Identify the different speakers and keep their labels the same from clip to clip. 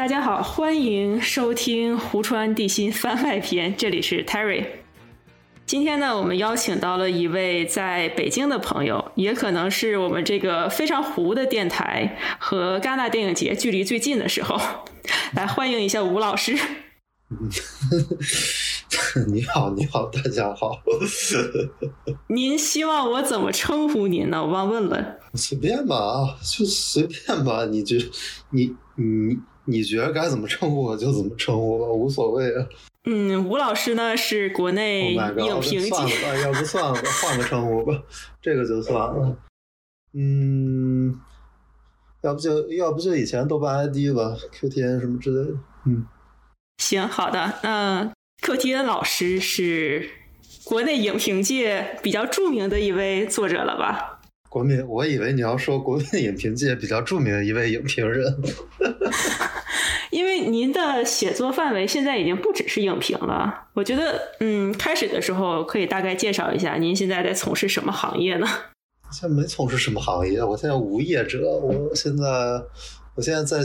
Speaker 1: 大家好，欢迎收听《湖川地心番外篇》，这里是 Terry。今天呢，我们邀请到了一位在北京的朋友，也可能是我们这个非常糊的电台和戛纳电影节距离最近的时候，来欢迎一下吴老师。
Speaker 2: 你好，你好，大家好。
Speaker 1: 您希望我怎么称呼您呢？我忘问了。
Speaker 2: 随便吧，就随便吧。你就你你你觉得该怎么称呼我就怎么称呼吧，无所谓啊。
Speaker 1: 嗯，吴老师呢是国内影评
Speaker 2: 算了吧，要不算了吧，换个称呼吧，这个就算了。嗯，要不就要不就以前豆瓣 ID 吧，QTN 什么之类的。嗯。
Speaker 1: 行，好的。那 QTN 老师是国内影评界比较著名的一位作者了吧？
Speaker 2: 国民，我以为你要说国民影评界比较著名的一位影评人。
Speaker 1: 因为您的写作范围现在已经不只是影评了。我觉得，嗯，开始的时候可以大概介绍一下您现在在从事什么行业呢？
Speaker 2: 现在没从事什么行业，我现在无业者。我现在，我现在在。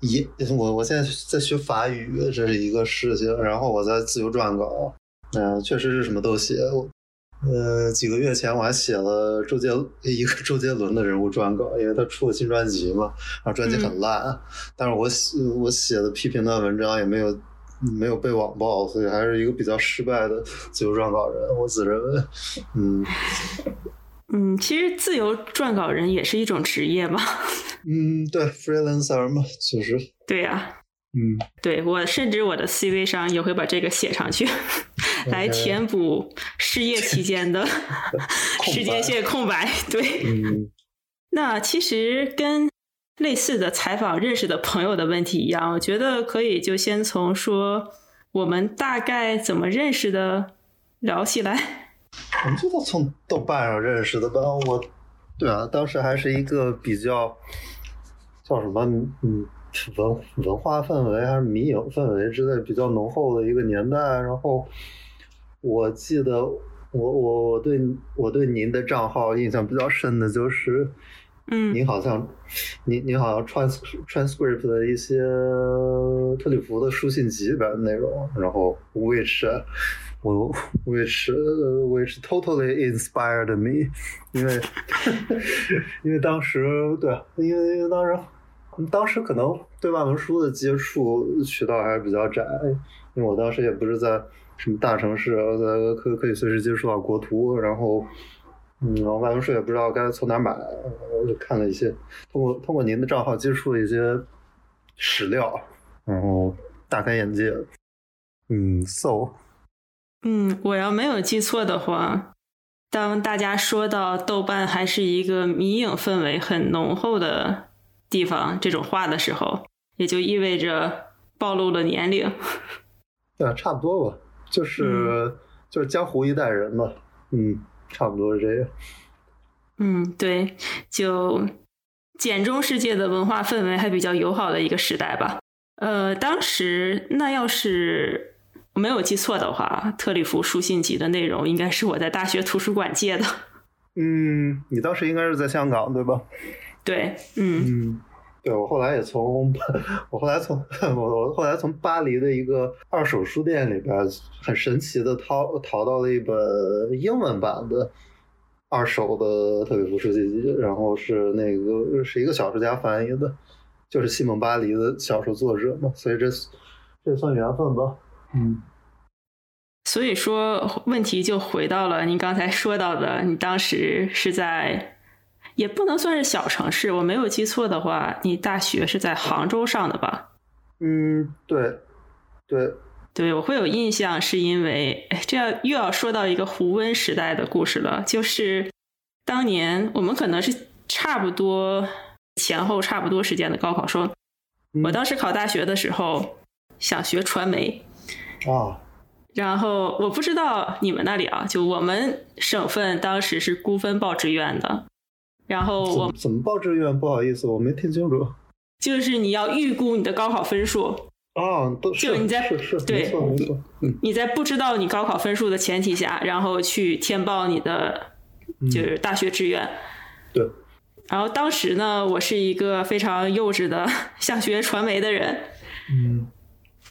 Speaker 2: 一，我我现在在学法语，这是一个事情。然后我在自由撰稿，嗯，确实是什么都写。我，呃，几个月前我还写了周杰 一个周杰伦的人物撰稿，因为他出了新专辑嘛，然后专辑很烂，但是我写我写的批评的文章也没有没有被网暴，所以还是一个比较失败的自由撰稿人，我自认为，嗯。
Speaker 1: 嗯，其实自由撰稿人也是一种职业嘛。
Speaker 2: 嗯，对，freelancer 嘛，其实。
Speaker 1: 对呀。
Speaker 2: 嗯，
Speaker 1: 对我甚至我的 CV 上也会把这个写上去，来填补失业期间的 时间线空白。对。
Speaker 2: 嗯。
Speaker 1: 那其实跟类似的采访认识的朋友的问题一样，我觉得可以就先从说我们大概怎么认识的聊起来。
Speaker 2: 我们就是从豆瓣上认识的吧？我，对啊，当时还是一个比较叫什么，嗯，文文化氛围还是迷影氛围之类比较浓厚的一个年代。然后我记得，我我我对我对您的账号印象比较深的就是，
Speaker 1: 嗯，
Speaker 2: 您好像您您好像 trans transcript 的一些特里弗的书信集般的内容，然后 which。我 which which totally inspired me，因为因为当时对，因为因为当时当时可能对外文书的接触渠道还是比较窄，因为我当时也不是在什么大城市，在可可以随时接触到国图，然后嗯，然后外文书也不知道该从哪买，我就看了一些，通过通过您的账号接触了一些史料，然后大开眼界，嗯，so。
Speaker 1: 嗯，我要没有记错的话，当大家说到豆瓣还是一个迷影氛围很浓厚的地方这种话的时候，也就意味着暴露了年龄。
Speaker 2: 对 啊，差不多吧，就是就是江湖一代人嘛，嗯，差不多是这样。
Speaker 1: 嗯，对，就简中世界的文化氛围还比较友好的一个时代吧。呃，当时那要是。没有记错的话，特里弗书信集的内容应该是我在大学图书馆借的。
Speaker 2: 嗯，你当时应该是在香港对吧？
Speaker 1: 对，嗯
Speaker 2: 嗯，对我后来也从 我后来从我我后来从巴黎的一个二手书店里边很神奇的淘淘到了一本英文版的二手的特里弗书信集，然后是那个是一个小说家翻译的，就是西蒙巴黎的小说作者嘛，所以这这算缘分吧。嗯，
Speaker 1: 所以说问题就回到了您刚才说到的，你当时是在，也不能算是小城市，我没有记错的话，你大学是在杭州上的吧？
Speaker 2: 嗯，对，对，
Speaker 1: 对，我会有印象，是因为这要又要说到一个胡温时代的故事了，就是当年我们可能是差不多前后差不多时间的高考，说我当时考大学的时候想学传媒。
Speaker 2: 啊，
Speaker 1: 然后我不知道你们那里啊，就我们省份当时是估分报志愿的，然后我
Speaker 2: 怎么报志愿？不好意思，我没听清楚。
Speaker 1: 就是你要预估你的高考分数
Speaker 2: 啊，都
Speaker 1: 就你在
Speaker 2: 是是
Speaker 1: 对，
Speaker 2: 没错没错。
Speaker 1: 你在不知道你高考分数的前提下，然后去填报你的就是大学志愿。
Speaker 2: 对，
Speaker 1: 然后当时呢，我是一个非常幼稚的想学传媒的人。
Speaker 2: 嗯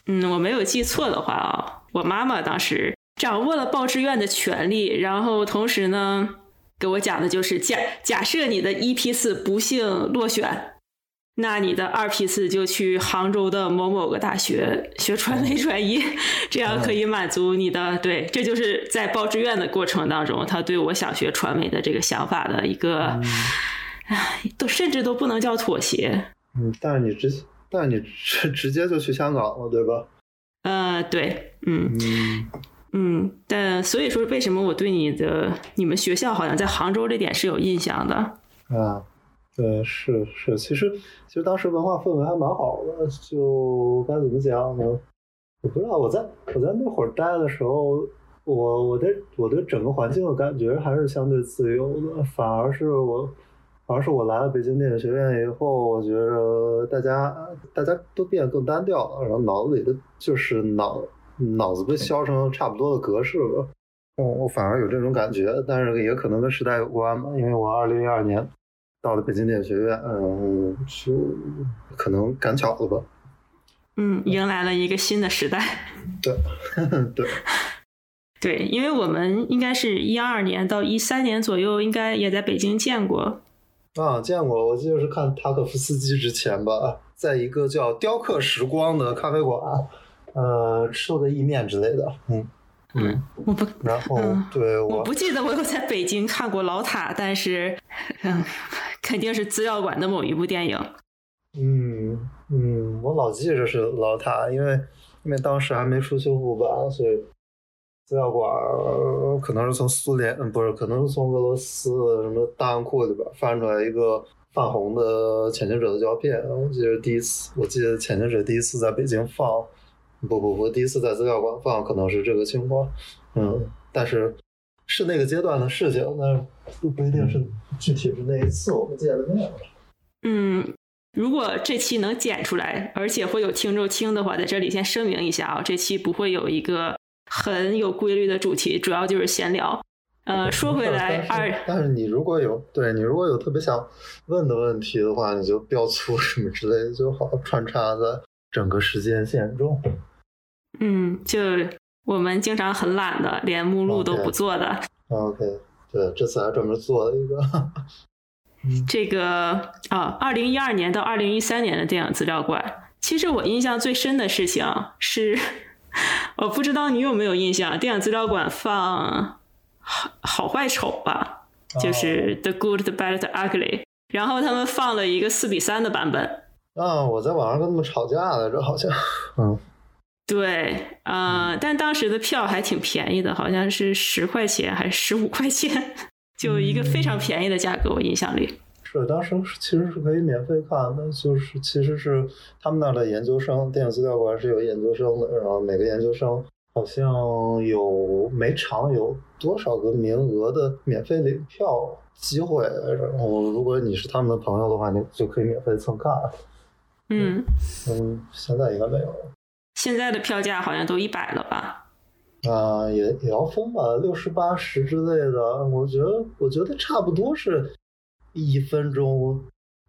Speaker 1: 嗯，我没有记错的话啊，我妈妈当时掌握了报志愿的权利，然后同时呢，给我讲的就是假假设你的一批次不幸落选，那你的二批次就去杭州的某某个大学学传媒专业，这样可以满足你的对，这就是在报志愿的过程当中，他对我想学传媒的这个想法的一个，唉，都甚至都不能叫妥协。
Speaker 2: 嗯，但是你直，但是你直直接就去香港了，对吧？
Speaker 1: 呃，对，嗯。
Speaker 2: 嗯
Speaker 1: 嗯，但所以说，为什么我对你的你们学校好像在杭州这点是有印象的？
Speaker 2: 啊，对，是是，其实其实当时文化氛围还蛮好的，就该怎么讲呢？我不知道，我在我在那会儿待的时候，我我对我对整个环境的感觉还是相对自由的，反而是我。反而是我来了北京电影学院以后，我觉着大家大家都变得更单调了，然后脑子里的就是脑脑子被削成差不多的格式了。我，我反而有这种感觉，但是也可能跟时代有关吧，因为我二零一二年到了北京电影学院，嗯，就可能赶巧了吧。
Speaker 1: 嗯，迎来了一个新的时代。
Speaker 2: 对，对，
Speaker 1: 对，因为我们应该是一二年到一三年左右，应该也在北京见过。
Speaker 2: 啊，见过，我记得是看塔可夫斯基之前吧，在一个叫“雕刻时光”的咖啡馆，呃，吃了个意面之类的。嗯
Speaker 1: 嗯，我不，
Speaker 2: 然后
Speaker 1: 嗯
Speaker 2: 对我
Speaker 1: 我不记得我有在北京看过老塔，但是，嗯，肯定是资料馆的某一部电影。
Speaker 2: 嗯嗯，我老记着是老塔，因为因为当时还没出修复版，所以资料馆儿可能是从苏联，嗯，不是，可能是从俄罗斯什么档案库里边翻出来一个泛红的潜行者的胶片。我记得第一次，我记得潜行者第一次在北京放，不不不，第一次在资料馆放，可能是这个情况。嗯，但是是那个阶段的事情，但是不不一定是具体是那一次我们见的面。
Speaker 1: 嗯，如果这期能剪出来，而且会有听众听的话，在这里先声明一下啊，这期不会有一个很有规律的主题，主要就是闲聊。呃，说回 来，
Speaker 2: 但
Speaker 1: 二
Speaker 2: 是但是你如果有对你如果有特别想问的问题的话，你就标粗什么之类的就好，穿插在整个时间线中。
Speaker 1: 嗯，就我们经常很懒的，连目录都不做的。
Speaker 2: OK，对，这次还专门做了一个。
Speaker 1: 这个啊，二零一二年到二零一三年的电影资料馆，其实我印象最深的事情是，我不知道你有没有印象，电影资料馆放好好坏丑吧，就是《The Good, the Bad, the Ugly》，然后他们放了一个四比三的版本。
Speaker 2: 啊，我在网上跟他们吵架来着，好像。嗯，
Speaker 1: 对，呃，但当时的票还挺便宜的，好像是十块钱还是十五块钱，就一个非常便宜的价格，我印象里。
Speaker 2: 是当时其实是可以免费看的，就是其实是他们那儿的研究生，电影资料馆是有研究生的，然后每个研究生好像有每场有多少个名额的免费领票机会，然后如果你是他们的朋友的话，你就可以免费蹭看。
Speaker 1: 嗯，
Speaker 2: 嗯，现在应该没有了。
Speaker 1: 现在的票价好像都一百了吧？
Speaker 2: 啊，也也要分吧，六十八十之类的，我觉得我觉得差不多是一分钟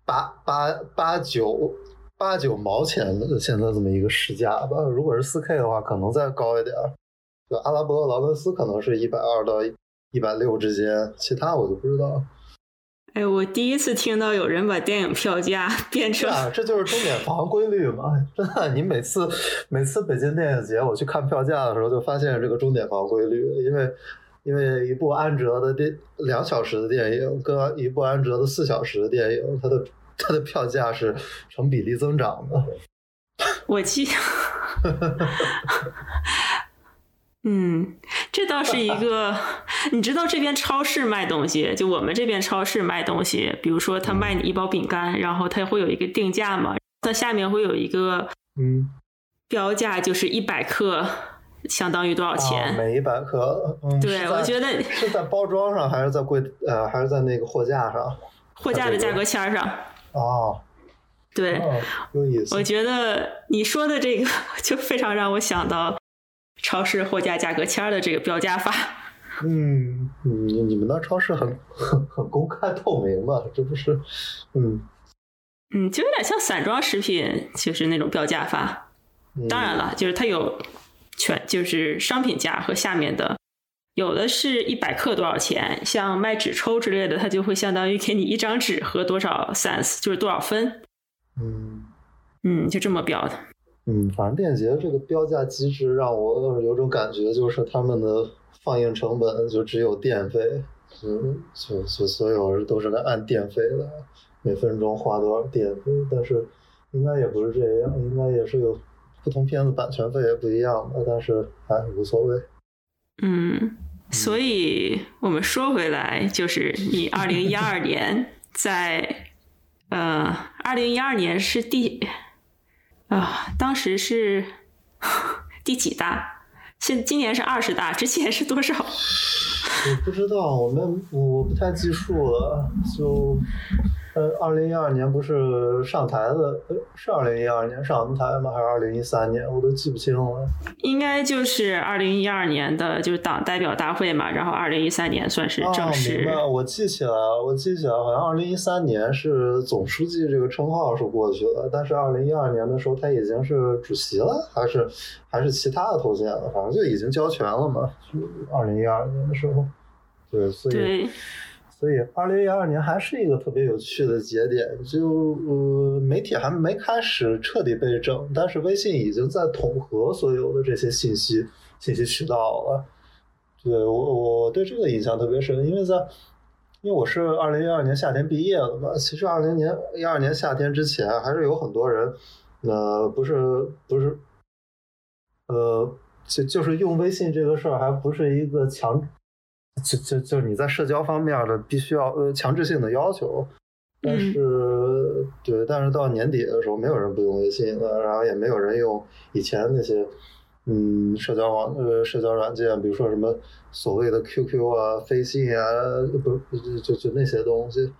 Speaker 2: 八八八九八九毛钱的现在这么一个市价吧。如果是四 K 的话，可能再高一点儿。就阿拉伯劳伦斯可能是一百二到一百六之间，其他我就不知道。
Speaker 1: 哎，我第一次听到有人把电影票价 变成
Speaker 2: 啊，这就是钟点房规律嘛！真的，你每次每次北京电影节我去看票价的时候，就发现这个钟点房规律，因为因为一部安哲的电两小时的电影跟一部安哲的四小时的电影，它的它的票价是成比例增长的。
Speaker 1: 我记，嗯，这倒是一个，你知道这边超市卖东西，就我们这边超市卖东西，比如说他卖你一包饼干，然后它会有一个定价嘛，它下面会有一个
Speaker 2: 嗯，
Speaker 1: 标价，就是一百克相当于多少
Speaker 2: 啊，
Speaker 1: 钱？
Speaker 2: 每一百克，嗯，
Speaker 1: 对我觉得
Speaker 2: 是在包装上还是在柜呃还是在那个货架上？
Speaker 1: 货架的价格签儿上，
Speaker 2: 哦，
Speaker 1: 对。
Speaker 2: 哦，有意思
Speaker 1: 我。觉得你说的这个 就非常让我想到超市货架价格签儿的这个标价法。
Speaker 2: 嗯，你你们那超市很很很公开透明嘛？这不是，嗯
Speaker 1: 嗯，就有点像散装食品，就是那种标价法。当然了，就是它有全，就是商品价和下面的，有的是一百克多少钱，像卖纸抽之类的，它就会相当于给你一张纸和多少 cents，就是多少分。
Speaker 2: 嗯
Speaker 1: 嗯，就这么标的。
Speaker 2: 嗯，反正电影节这个标价机制让我有种感觉，就是他们的放映成本就只有电费，就就就所有人都是按电费的，每分钟花多少电费，但是应该也不是这样，应该也是有不同片子版权费也不一样的，但是哎无所谓。
Speaker 1: 嗯，所以我们说回来，就是你二零一二年在呃，二零一二年是第。啊，当时是 第几大？现今年是二十大，之前是多少？
Speaker 2: 我不知道，我们我不太记数了，就。呃，二零一二年不是上台的，是二零一二年上台吗？还是二零一三年？我都记不清了。
Speaker 1: 应该就是二零一二年的，就是党代表大会嘛。然后二零一三年算是正式。
Speaker 2: 明白，我记起来了，我记起来，好像二零一三年是总书记这个称号是过去了，但是二零一二年的时候他已经是主席了，还是还是其他的头衔了？反正就已经交权了嘛。二零一二年的时候，对，所以。所以，二零一二年还是一个特别有趣的节点，就呃，媒体还没开始彻底被整，但是微信已经在统合所有的这些信息信息渠道了。对我，我对这个印象特别深，因为在因为我是二零一二年夏天毕业的嘛，其实二零年一二年夏天之前，还是有很多人，呃，不是不是，呃，就就是用微信这个事儿，还不是一个强。就就就是你在社交方面的必须要呃强制性的要求，但是对，但是到年底的时候，没有人不用微信了，然后也没有人用以前那些嗯社交网呃社交软件，比如说什么所谓的 QQ 啊、飞信啊，不就就就那些东西。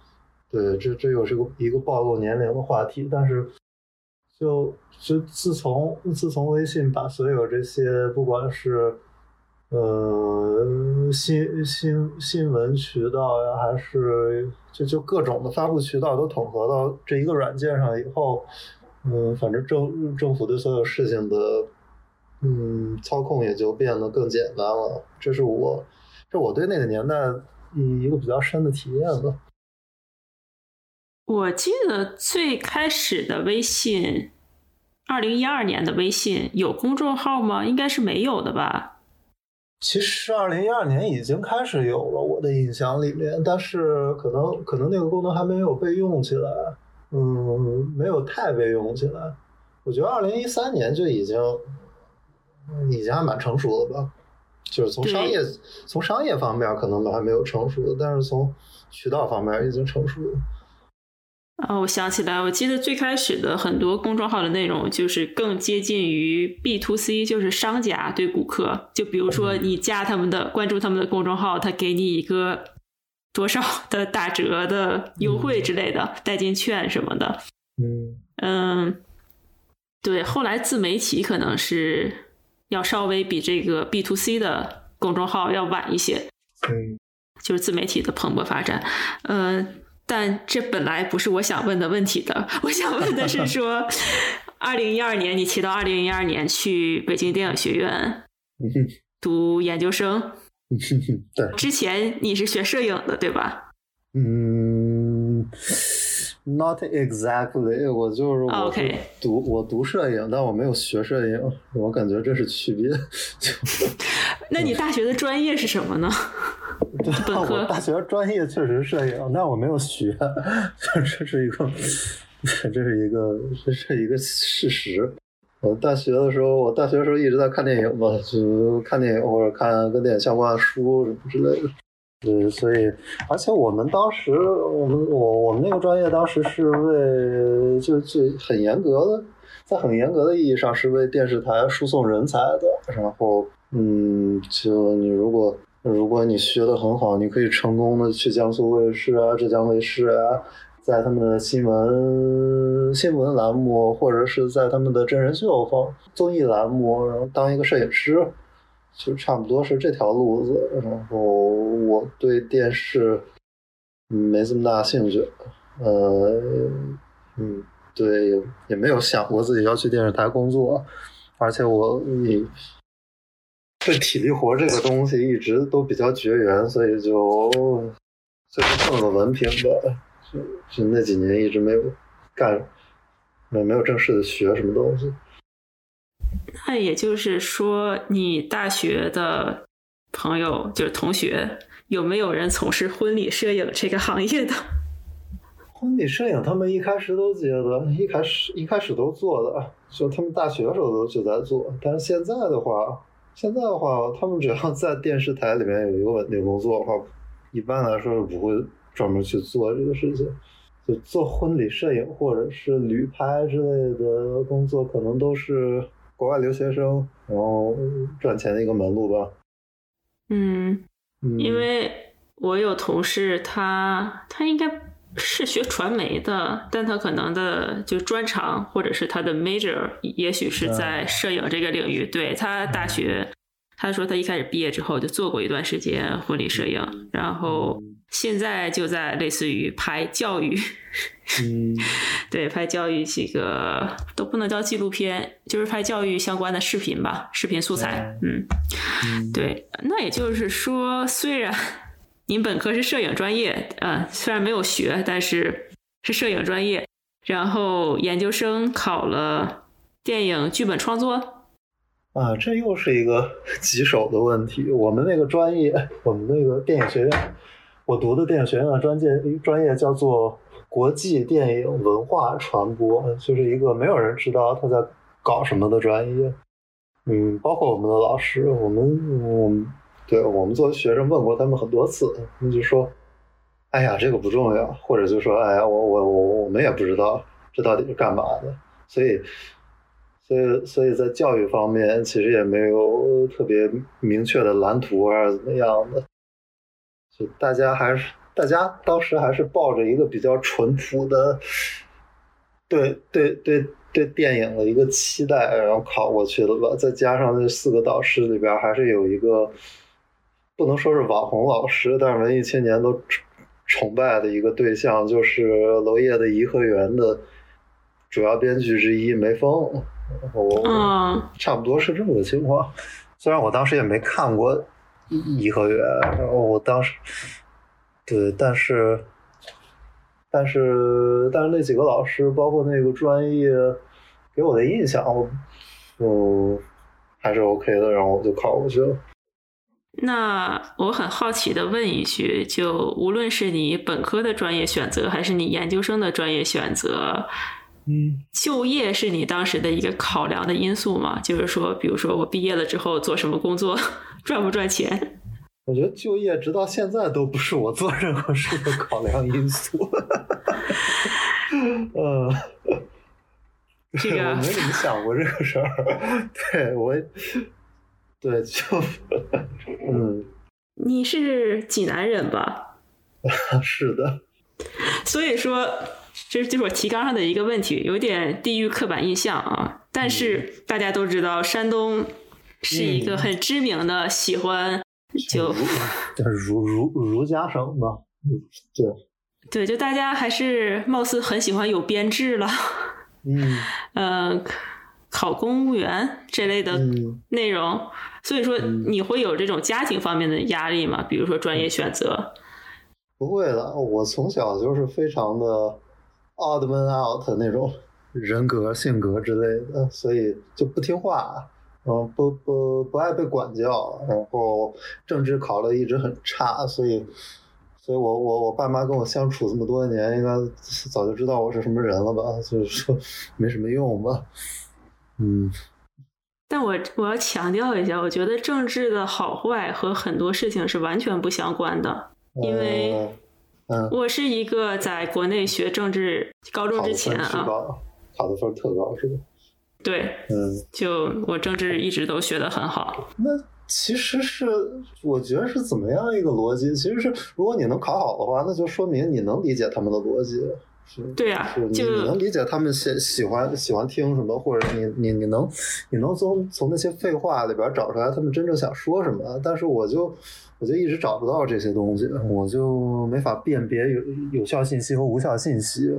Speaker 2: 对，这这又是个一个暴露年龄的话题，但是就就自从自从微信把所有这些不管是。呃，新新新闻渠道呀，还是就就各种的发布渠道都统合到这一个软件上以后，嗯，反正政政府对所有事情的嗯操控也就变得更简单了。这是我这我对那个年代一个比较深的体验吧。
Speaker 1: 我记得最开始的微信，二零一二年的微信有公众号吗？应该是没有的吧。
Speaker 2: 其实二零一二年已经开始有了，我的印象里面，但是可能可能那个功能还没有被用起来，嗯，没有太被用起来。我觉得二零一三年就已经已经还蛮成熟了吧，就是从商业从商业方面可能还没有成熟，但是从渠道方面已经成熟了。
Speaker 1: 啊，我想起来，我记得最开始的很多公众号的内容就是更接近于 B to C，就是商家对顾客。就比如说你加他们的、关注他们的公众号，他给你一个多少的打折的优惠之类的代金券什么的。
Speaker 2: 嗯
Speaker 1: 嗯，对。后来自媒体可能是要稍微比这个 B to C 的公众号要晚一些。
Speaker 2: 嗯，
Speaker 1: 就是自媒体的蓬勃发展。嗯。但这本来不是我想问的问题的，我想问的是说，二零一二年你提到二零一二年去北京电影学院读研究生，
Speaker 2: 对，
Speaker 1: 之前你是学摄影的对吧？
Speaker 2: 嗯，not exactly，我就是我读我读摄影，但我没有学摄影，我感觉这是区别。
Speaker 1: 那你大学的专业是什么呢？
Speaker 2: 对，我大学专业确实摄影，但我没有学，这是一个，这是一个，这是一个事实。我大学的时候，我大学的时候一直在看电影嘛，就看电影或者看跟电影相关的书什么之类的。对，所以，而且我们当时，我们我我们那个专业当时是为就就很严格的，在很严格的意义上是为电视台输送人才的。然后，嗯，就你如果。如果你学的很好，你可以成功的去江苏卫视啊、浙江卫视啊，在他们的新闻新闻栏目，或者是在他们的真人秀方综艺栏目，然后当一个摄影师，就差不多是这条路子。然后我对电视没这么大兴趣，呃，嗯，对，也没有想过自己要去电视台工作，而且我你对体力活这个东西一直都比较绝缘，所以就就蹭个文凭吧。就就那几年一直没有干，没没有正式的学什么东西。
Speaker 1: 那也就是说，你大学的朋友就是同学，有没有人从事婚礼摄影这个行业的？
Speaker 2: 婚礼摄影，他们一开始都接的，一开始一开始都做的，就他们大学的时候都就在做。但是现在的话，现在的话，他们只要在电视台里面有一个稳定工作的话，一般来说是不会。专门去做这个事情，就做婚礼摄影或者是旅拍之类的工作，可能都是国外留学生然后赚钱的一个门路吧。
Speaker 1: 嗯，因为我有同事，他他应该是学传媒的，但他可能的就专长或者是他的 major，也许是在摄影这个领域。对他大学，他说他一开始毕业之后就做过一段时间婚礼摄影，然后。现在就在类似于拍教育，
Speaker 2: 嗯，
Speaker 1: 对，拍教育这个都不能叫纪录片，就是拍教育相关的视频吧，视频素材，嗯，对，那也就是说，虽然您本科是摄影专业，呃，虽然没有学，但是是摄影专业，然后研究生考了电影剧本创作，
Speaker 2: 啊，这又是一个 棘手的问题。我们那个专业，我们那个电影学院。我读的电影学院的专业专业叫做国际电影文化传播，就是一个没有人知道他在搞什么的专业。嗯，包括我们的老师，我们我们对我们作为学生问过他们很多次，他们就说：“哎呀，这个不重要。”或者就说：“哎呀，我我我我们也不知道这到底是干嘛的。”所以，所以所以在教育方面，其实也没有特别明确的蓝图还是怎么样的。就大家还是，大家当时还是抱着一个比较淳朴的，对对对对电影的一个期待，然后考过去的吧。再加上这四个导师里边，还是有一个不能说是网红老师，但是文艺青年都崇拜的一个对象，就是《娄烨的颐和园》的主要编剧之一梅峰。我差不多是这么个情况。虽然我当时也没看过。颐和园，然后我当时，对，但是，但是，但是那几个老师，包括那个专业，给我的印象，嗯，还是 OK 的，然后我就考过去了。
Speaker 1: 那我很好奇的问一句，就无论是你本科的专业选择，还是你研究生的专业选择，
Speaker 2: 嗯，
Speaker 1: 就业是你当时的一个考量的因素吗？就是说，比如说我毕业了之后做什么工作？赚不赚钱？
Speaker 2: 我觉得就业直到现在都不是我做任何事的考量因素。嗯，
Speaker 1: 这个
Speaker 2: 我没怎么想过这个事儿。对我，对就嗯，
Speaker 1: 你是济南人吧？
Speaker 2: 是的。
Speaker 1: 所以说，这就是我提纲上的一个问题，有点地域刻板印象啊。但是大家都知道，山东。是一个很知名的喜欢就
Speaker 2: 儒儒儒家省嘛，对
Speaker 1: 对，就大家还是貌似很喜欢有编制了，
Speaker 2: 嗯
Speaker 1: 呃，考公务员这类的内容，所以说你会有这种家庭方面的压力吗？比如说专业选择？
Speaker 2: 不会的，我从小就是非常的 odd man out 那种人格性格之类的，所以就不听话。嗯，不不不爱被管教，然后政治考的一直很差，所以，所以我我我爸妈跟我相处这么多年，应该早就知道我是什么人了吧？就是说没什么用吧。嗯，
Speaker 1: 但我我要强调一下，我觉得政治的好坏和很多事情是完全不相关的，因为，
Speaker 2: 嗯，
Speaker 1: 我是一个在国内学政治高中之前啊，
Speaker 2: 考的分特高是吧？
Speaker 1: 对，
Speaker 2: 嗯，
Speaker 1: 就我政治一直都学的很好。
Speaker 2: 那其实是我觉得是怎么样一个逻辑？其实是如果你能考好的话，那就说明你能理解他们的逻辑。
Speaker 1: 对啊，
Speaker 2: 就你能理解他们喜喜欢喜欢听什么，或者你你你能你能从从那些废话里边找出来他们真正想说什么，但是我就我就一直找不到这些东西，我就没法辨别有有效信息和无效信息。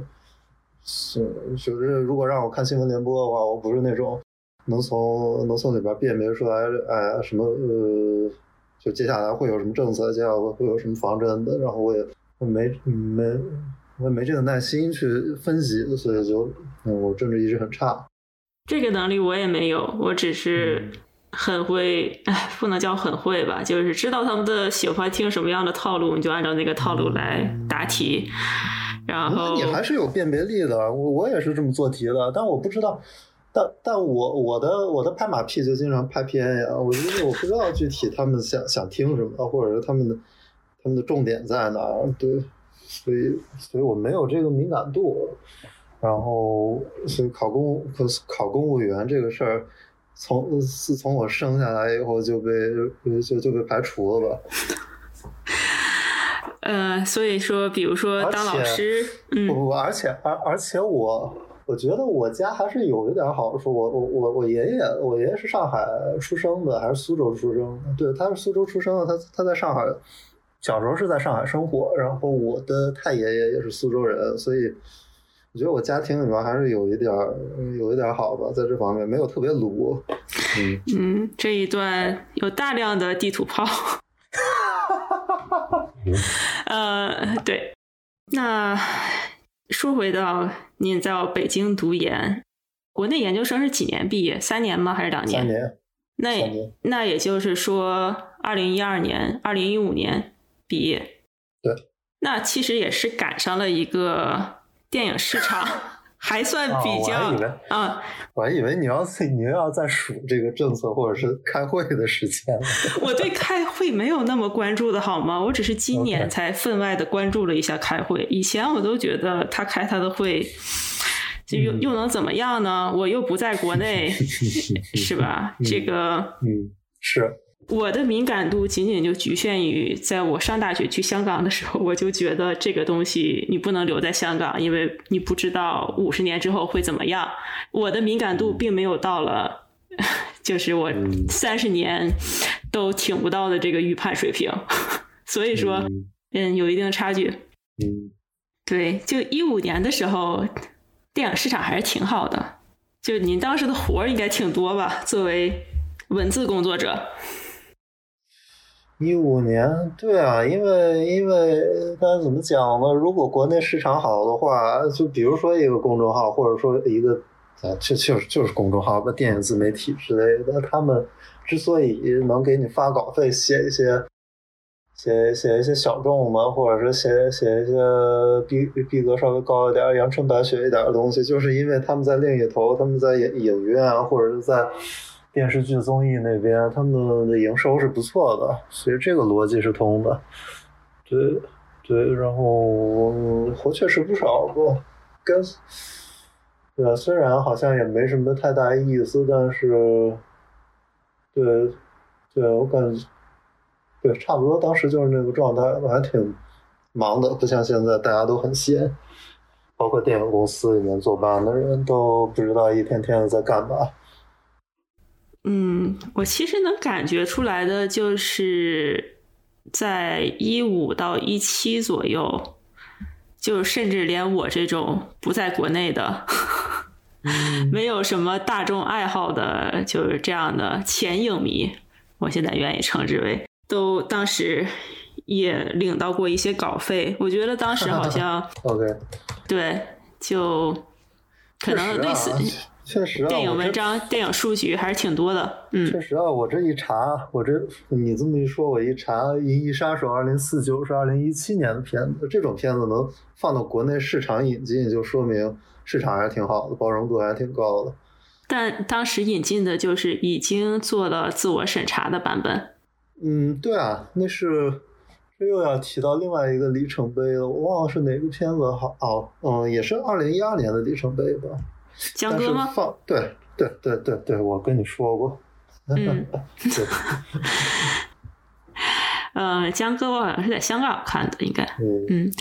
Speaker 2: 是，就是如果让我看新闻联播的话，我不是那种能从能从里边辨别出来，哎，什么呃，就接下来会有什么政策，接下来会有什么方针的，然后我也没没我也没这个耐心去分析，所以就我政治意识很差。
Speaker 1: 这个能力我也没有，我只是很会，哎，不能叫很会吧，就是知道他们的喜欢听什么样的套路，你就按照那个套路来答题。然后
Speaker 2: 你还是有辨别力的，我我也是这么做题的，但我不知道，但但我我的我的拍马屁就经常拍偏呀，我因为我不知道具体他们想想听什么，或者是他们的他们的重点在哪，对，所以所以我没有这个敏感度，然后所以考公考公务员这个事儿，从自从我生下来以后就被就就被排除了吧。
Speaker 1: 呃，所以说，比如说当老师，嗯，
Speaker 2: 不不，而且而而且我我觉得我家还是有一点好处。我我我我爷爷，我爷爷是上海出生的，还是苏州出生的？对，他是苏州出生的，他他在上海小时候是在上海生活。然后我的太爷爷也是苏州人，所以我觉得我家庭里面还是有一点有一点好吧，在这方面没有特别鲁。
Speaker 1: 嗯嗯，这一段有大量的地图炮。呃，对，那说回到您在北京读研，国内研究生是几年毕业？三年吗？还是两年？
Speaker 2: 三年。
Speaker 1: 那那也就是说，二零一二年、二零一五年毕业。
Speaker 2: 对。
Speaker 1: 那其实也是赶上了一个电影市场。还算比较
Speaker 2: 啊，我还以为你要你又 要在数这个政策或者是开会的时间。
Speaker 1: 我对开会没有那么关注的好吗？我只是今年才分外的关注了一下开会。以前我都觉得他开他的会，就又又能怎么样呢？我又不在国内，是吧？这个
Speaker 2: 嗯是。
Speaker 1: 我的敏感度仅仅就局限于在我上大学去香港的时候，我就觉得这个东西你不能留在香港，因为你不知道五十年之后会怎么样。我的敏感度并没有到了，就是我三十年都挺不到的这个预判水平，所以说，嗯，有一定的差距。对，就一五年的时候，电影市场还是挺好的，就您当时的活儿应该挺多吧？作为文字工作者。
Speaker 2: 一五年，对啊，因为因为该怎么讲呢？如果国内市场好的话，就比如说一个公众号，或者说一个啊，就就是就是公众号吧，电影自媒体之类的，他们之所以能给你发稿费，写一些写写一些小众的，或者是写写一些逼逼格稍微高一点、阳春白雪一点的东西，就是因为他们在另一头，他们在影影院啊，或者是在。电视剧综艺那边，他们的营收是不错的，所以这个逻辑是通的。对，对，然后活确实不少不，跟对吧？虽然好像也没什么太大意思，但是，对，对我感觉，对，差不多当时就是那个状态，我还挺忙的，不像现在大家都很闲，包括电影公司里面坐班的人都不知道一天天的在干嘛。
Speaker 1: 嗯，我其实能感觉出来的，就是在一五到一七左右，就甚至连我这种不在国内的，没有什么大众爱好的，就是这样的前影迷，我现在愿意称之为，都当时也领到过一些稿费。我觉得当时好像，
Speaker 2: OK，
Speaker 1: 对，就可能类似。
Speaker 2: 确实啊，
Speaker 1: 电影文章、电影数据还是挺多的。嗯，
Speaker 2: 确实啊，我这一查，我这你这么一说，我一查，《银翼杀手二零四九》是二零一七年的片子，这种片子能放到国内市场引进，就说明市场还是挺好的，包容度还挺高的。
Speaker 1: 但当时引进的就是已经做了自我审查的版本。
Speaker 2: 嗯，对啊，那是这又要提到另外一个里程碑了，我忘了是哪个片子，好哦，嗯，也是二零一二年的里程碑吧。
Speaker 1: 江哥吗？
Speaker 2: 放对对对对对，我跟你说过。
Speaker 1: 嗯，对。呃，江哥我好像是在香港看的，应该。嗯。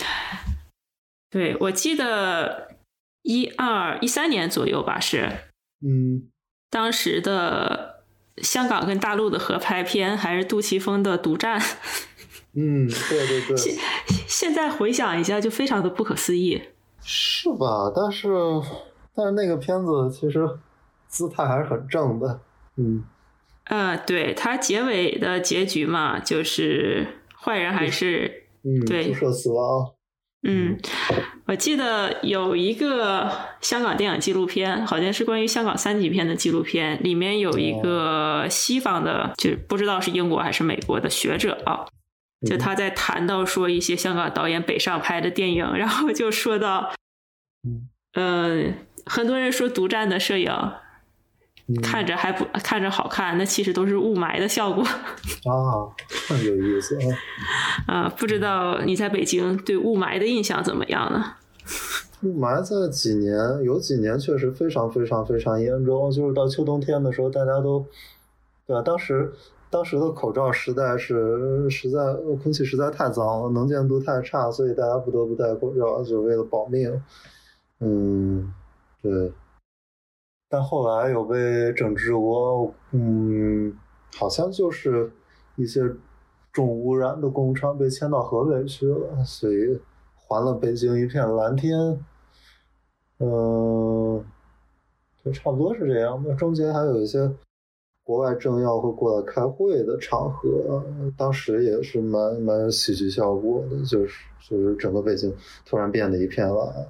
Speaker 1: 对，我记得一二一三年左右吧，是，
Speaker 2: 嗯，
Speaker 1: 当时的香港跟大陆的合拍片还是杜琪峰的《独占》。
Speaker 2: 嗯，对对对。
Speaker 1: 现现在回想一下，就非常的不可思议。
Speaker 2: 是吧？但是但是那个片子其实姿态还是很正的。嗯。
Speaker 1: 呃，对，它结尾的结局嘛，就是坏人还是
Speaker 2: 嗯，
Speaker 1: 对
Speaker 2: 注射死亡。
Speaker 1: 嗯，我记得有一个香港电影纪录片，好像是关于香港三级片的纪录片，里面有一个西方的，就不知道是英国还是美国的学者啊，就他在谈到说一些香港导演北上拍的电影，然后就说到，嗯，很多人说独占的摄影。看着还不看着好看，那其实都是雾霾的效果
Speaker 2: 啊，有意思
Speaker 1: 啊！啊，不知道你在北京对雾霾的印象怎么样呢？
Speaker 2: 雾霾在几年有几年确实非常非常非常严重，就是到秋冬天的时候，大家都对吧？当时当时的口罩实在是实在空气实在太脏了，能见度太差，所以大家不得不戴口罩，就为了保命。嗯，对。但后来有被整治过，嗯，好像就是一些重污染的工厂被迁到河北去了，所以还了北京一片蓝天。嗯，就差不多是这样的。中间还有一些国外政要会过来开会的场合，当时也是蛮蛮有喜剧效果的，就是就是整个北京突然变得一片蓝。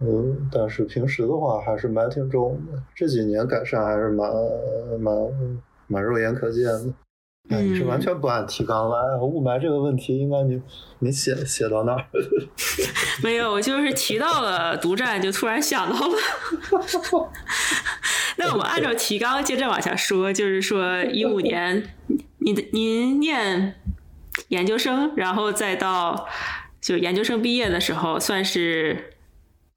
Speaker 2: 嗯，但是平时的话还是蛮挺重的。这几年改善还是蛮蛮蛮肉眼可见的。哎，你是完全不按提纲来。雾霾这个问题，应该你没写写到那儿。
Speaker 1: 没有，我就是提到了独占，就突然想到了。那我们按照提纲接着往下说，就是说一五年，您您念研究生，然后再到就研究生毕业的时候，算是。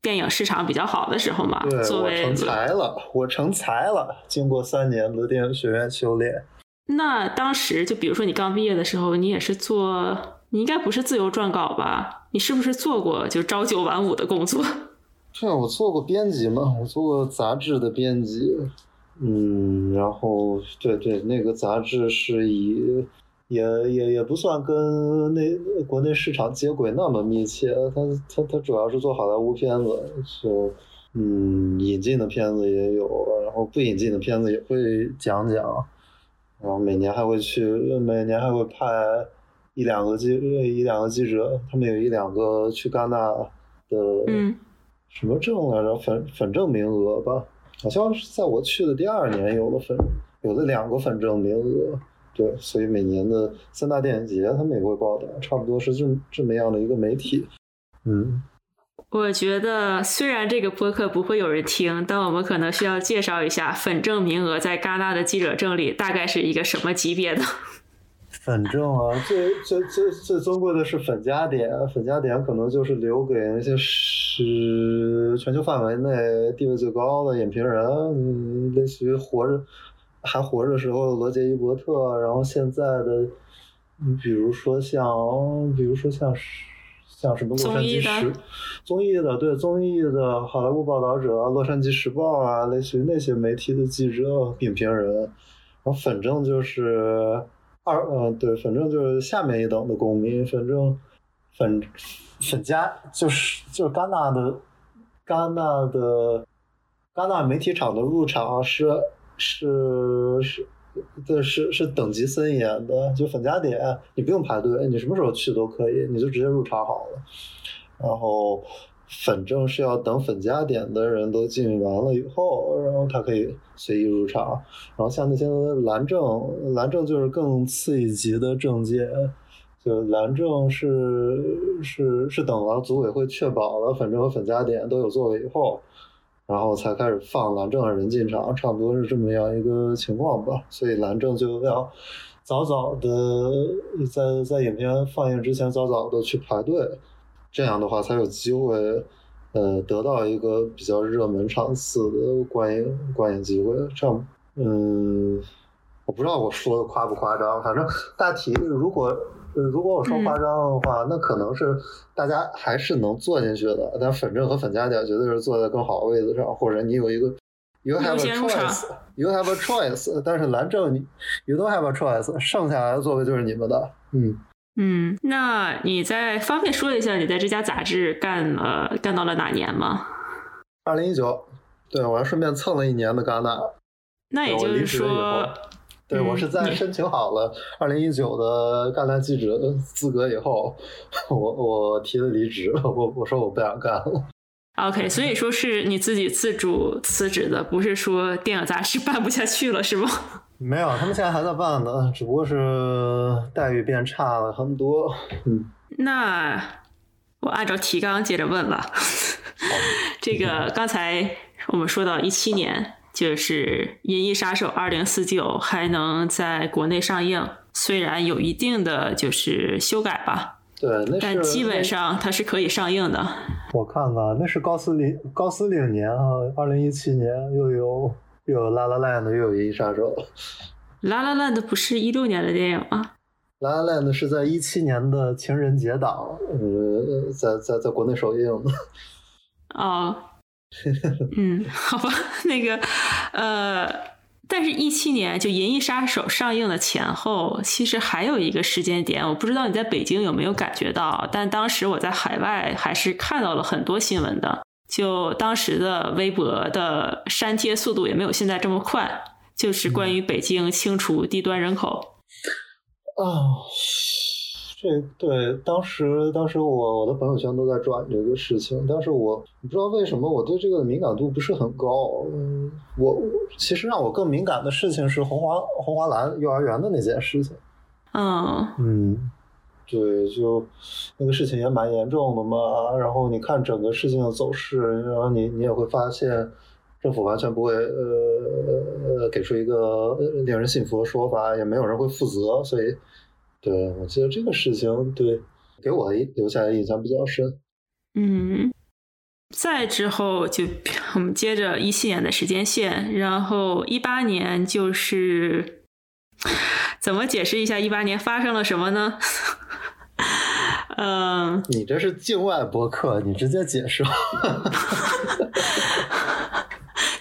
Speaker 1: 电影市场比较好的时候嘛，
Speaker 2: 对，
Speaker 1: 我
Speaker 2: 成才了，我成才了。经过三年的电影学院修炼，
Speaker 1: 那当时就比如说你刚毕业的时候，你也是做，你应该不是自由撰稿吧？你是不是做过就朝九晚五的工作？
Speaker 2: 对，我做过编辑嘛，我做过杂志的编辑。嗯，然后对对，那个杂志是以。也也也不算跟那国内市场接轨那么密切，它它它主要是做好莱坞片子，就嗯引进的片子也有，然后不引进的片子也会讲讲，然后每年还会去，每年还会派一两个记一两个记者，他们有一两个去戛纳的什么证来着，粉粉证名额吧，好像是在我去的第二年有了粉有了两个粉证名额。对，所以每年的三大电影节，他们也会报道，差不多是这这么样的一个媒体。嗯，
Speaker 1: 我觉得虽然这个播客不会有人听，但我们可能需要介绍一下粉证名额在戛纳的记者证里大概是一个什么级别的。
Speaker 2: 粉证啊，最最最最尊贵的是粉加点，粉加点可能就是留给那些是全球范围内地位最高的影评人，类似于活着。还活着时候，罗杰伊伯特，然后现在的，你比如说像，比如说像，像什么洛杉矶时，综艺的，对综艺的好莱坞报道者，洛杉矶时报啊，类似于那些媒体的记者、影评人，然后反正就是二，呃，对，反正就是下面一等的公民，反正粉粉家就是就是戛纳的，戛纳的，戛纳媒体场的入场是。是是，对，是是等级森严的，就粉加点，你不用排队，你什么时候去都可以，你就直接入场好了。然后粉证是要等粉加点的人都进完了以后，然后他可以随意入场。然后像那些蓝证，蓝证就是更次一级的证件，就蓝证是是是等了组委会确保了粉证和粉加点都有座位以后。然后才开始放蓝证的人进场，差不多是这么样一个情况吧。所以蓝证就要早早的在在影片放映之前早早的去排队，这样的话才有机会，呃，得到一个比较热门场次的观影观影机会。这样，嗯，我不知道我说的夸不夸张，反正大体如果如果我说夸张的话，那可能是大家还是能坐进去的，但粉正和粉佳佳绝对是坐在更好的位置上，或者你有一个 you have a choice，you have a choice，但是蓝正你 you don't have a choice，剩下来的座位就是你们的，嗯
Speaker 1: 嗯，那你在方便说一下你在这家杂志干了干到了哪年吗？
Speaker 2: 二零一九，对我还顺便蹭了一年的戛纳。
Speaker 1: 那也就是说，
Speaker 2: 对我是在申请好了 二零一九的干栏记者资格以后，我我提了离职，我我说我不想干了。
Speaker 1: OK，所以说是你自己自主辞职的，不是说电影杂志办不下去了，是吗？
Speaker 2: 没有，他们现在还在办呢，只不过是待遇变差了很多。嗯，
Speaker 1: 那我按照提纲接着问了，这个刚才我们说到一七年。就是《银翼杀手二零四九》还能在国内上映，虽然有一定的就是修改吧，
Speaker 2: 对，
Speaker 1: 但基本上它是可以上映的。
Speaker 2: 我看看，那是高司令高斯领年啊，二零一七年又有又有《拉拉烂》的，又有《银翼杀手》。
Speaker 1: 《拉拉烂》的不是一六年的电影吗？
Speaker 2: 《拉拉烂》的是在一七年的情人节档，呃，在在在国内首映的。
Speaker 1: 哦。嗯，好吧，那个，呃，但是，一七年就《银翼杀手》上映的前后，其实还有一个时间点，我不知道你在北京有没有感觉到，但当时我在海外还是看到了很多新闻的。就当时的微博的删帖速度也没有现在这么快，就是关于北京清除低端人口。
Speaker 2: 哦。这对当时，当时我我的朋友圈都在转这个事情，但是我不知道为什么我对这个敏感度不是很高。嗯，我其实让我更敏感的事情是红华红华蓝幼儿园的那件事情。
Speaker 1: 嗯
Speaker 2: 嗯，对，就那个事情也蛮严重的嘛。然后你看整个事情的走势，然后你你也会发现，政府完全不会呃呃给出一个令人信服的说法，也没有人会负责，所以。对，我记得这个事情对给我留下的印象比较深。
Speaker 1: 嗯，再之后就 我们接着一七年的时间线，然后一八年就是怎么解释一下一八年发生了什么呢？嗯，
Speaker 2: 你这是境外博客，你直接解释。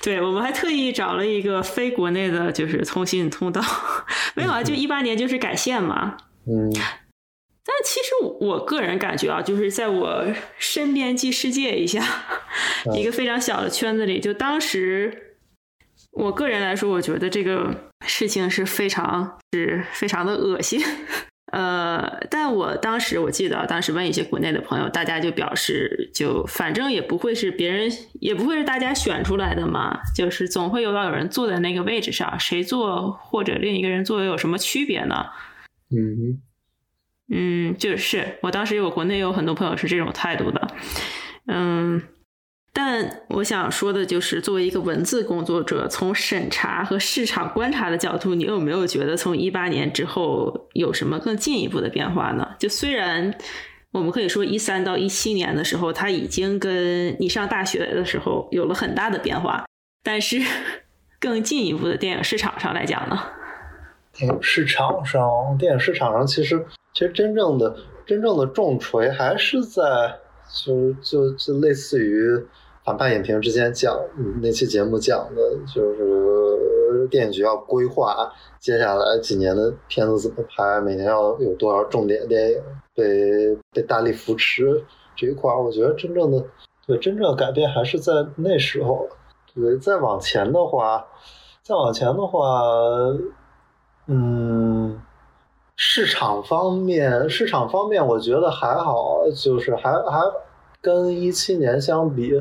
Speaker 1: 对，我们还特意找了一个非国内的，就是通信通道。没有啊，就一八年就是改线嘛。
Speaker 2: 嗯，
Speaker 1: 但其实我个人感觉啊，就是在我身边记世界一下，一个非常小的圈子里，就当时我个人来说，我觉得这个事情是非常是非常的恶心。呃，但我当时我记得，当时问一些国内的朋友，大家就表示，就反正也不会是别人，也不会是大家选出来的嘛，就是总会有要有人坐在那个位置上，谁坐或者另一个人坐有什么区别呢？
Speaker 2: 嗯
Speaker 1: 嗯，就是我当时有国内有很多朋友是这种态度的，嗯，但我想说的就是，作为一个文字工作者，从审查和市场观察的角度，你有没有觉得从一八年之后有什么更进一步的变化呢？就虽然我们可以说一三到一七年的时候，它已经跟你上大学的时候有了很大的变化，但是 更进一步的电影市场上来讲呢？
Speaker 2: 电影市场上，电影市场上，其实其实真正的真正的重锤还是在，就就就类似于反派影评之前讲那期节目讲的，就是电影局要规划接下来几年的片子怎么拍，每年要有多少重点电影被被大力扶持这一块，我觉得真正的对真正的改变还是在那时候。对，再往前的话，再往前的话。嗯，市场方面，市场方面，我觉得还好，就是还还跟一七年相比，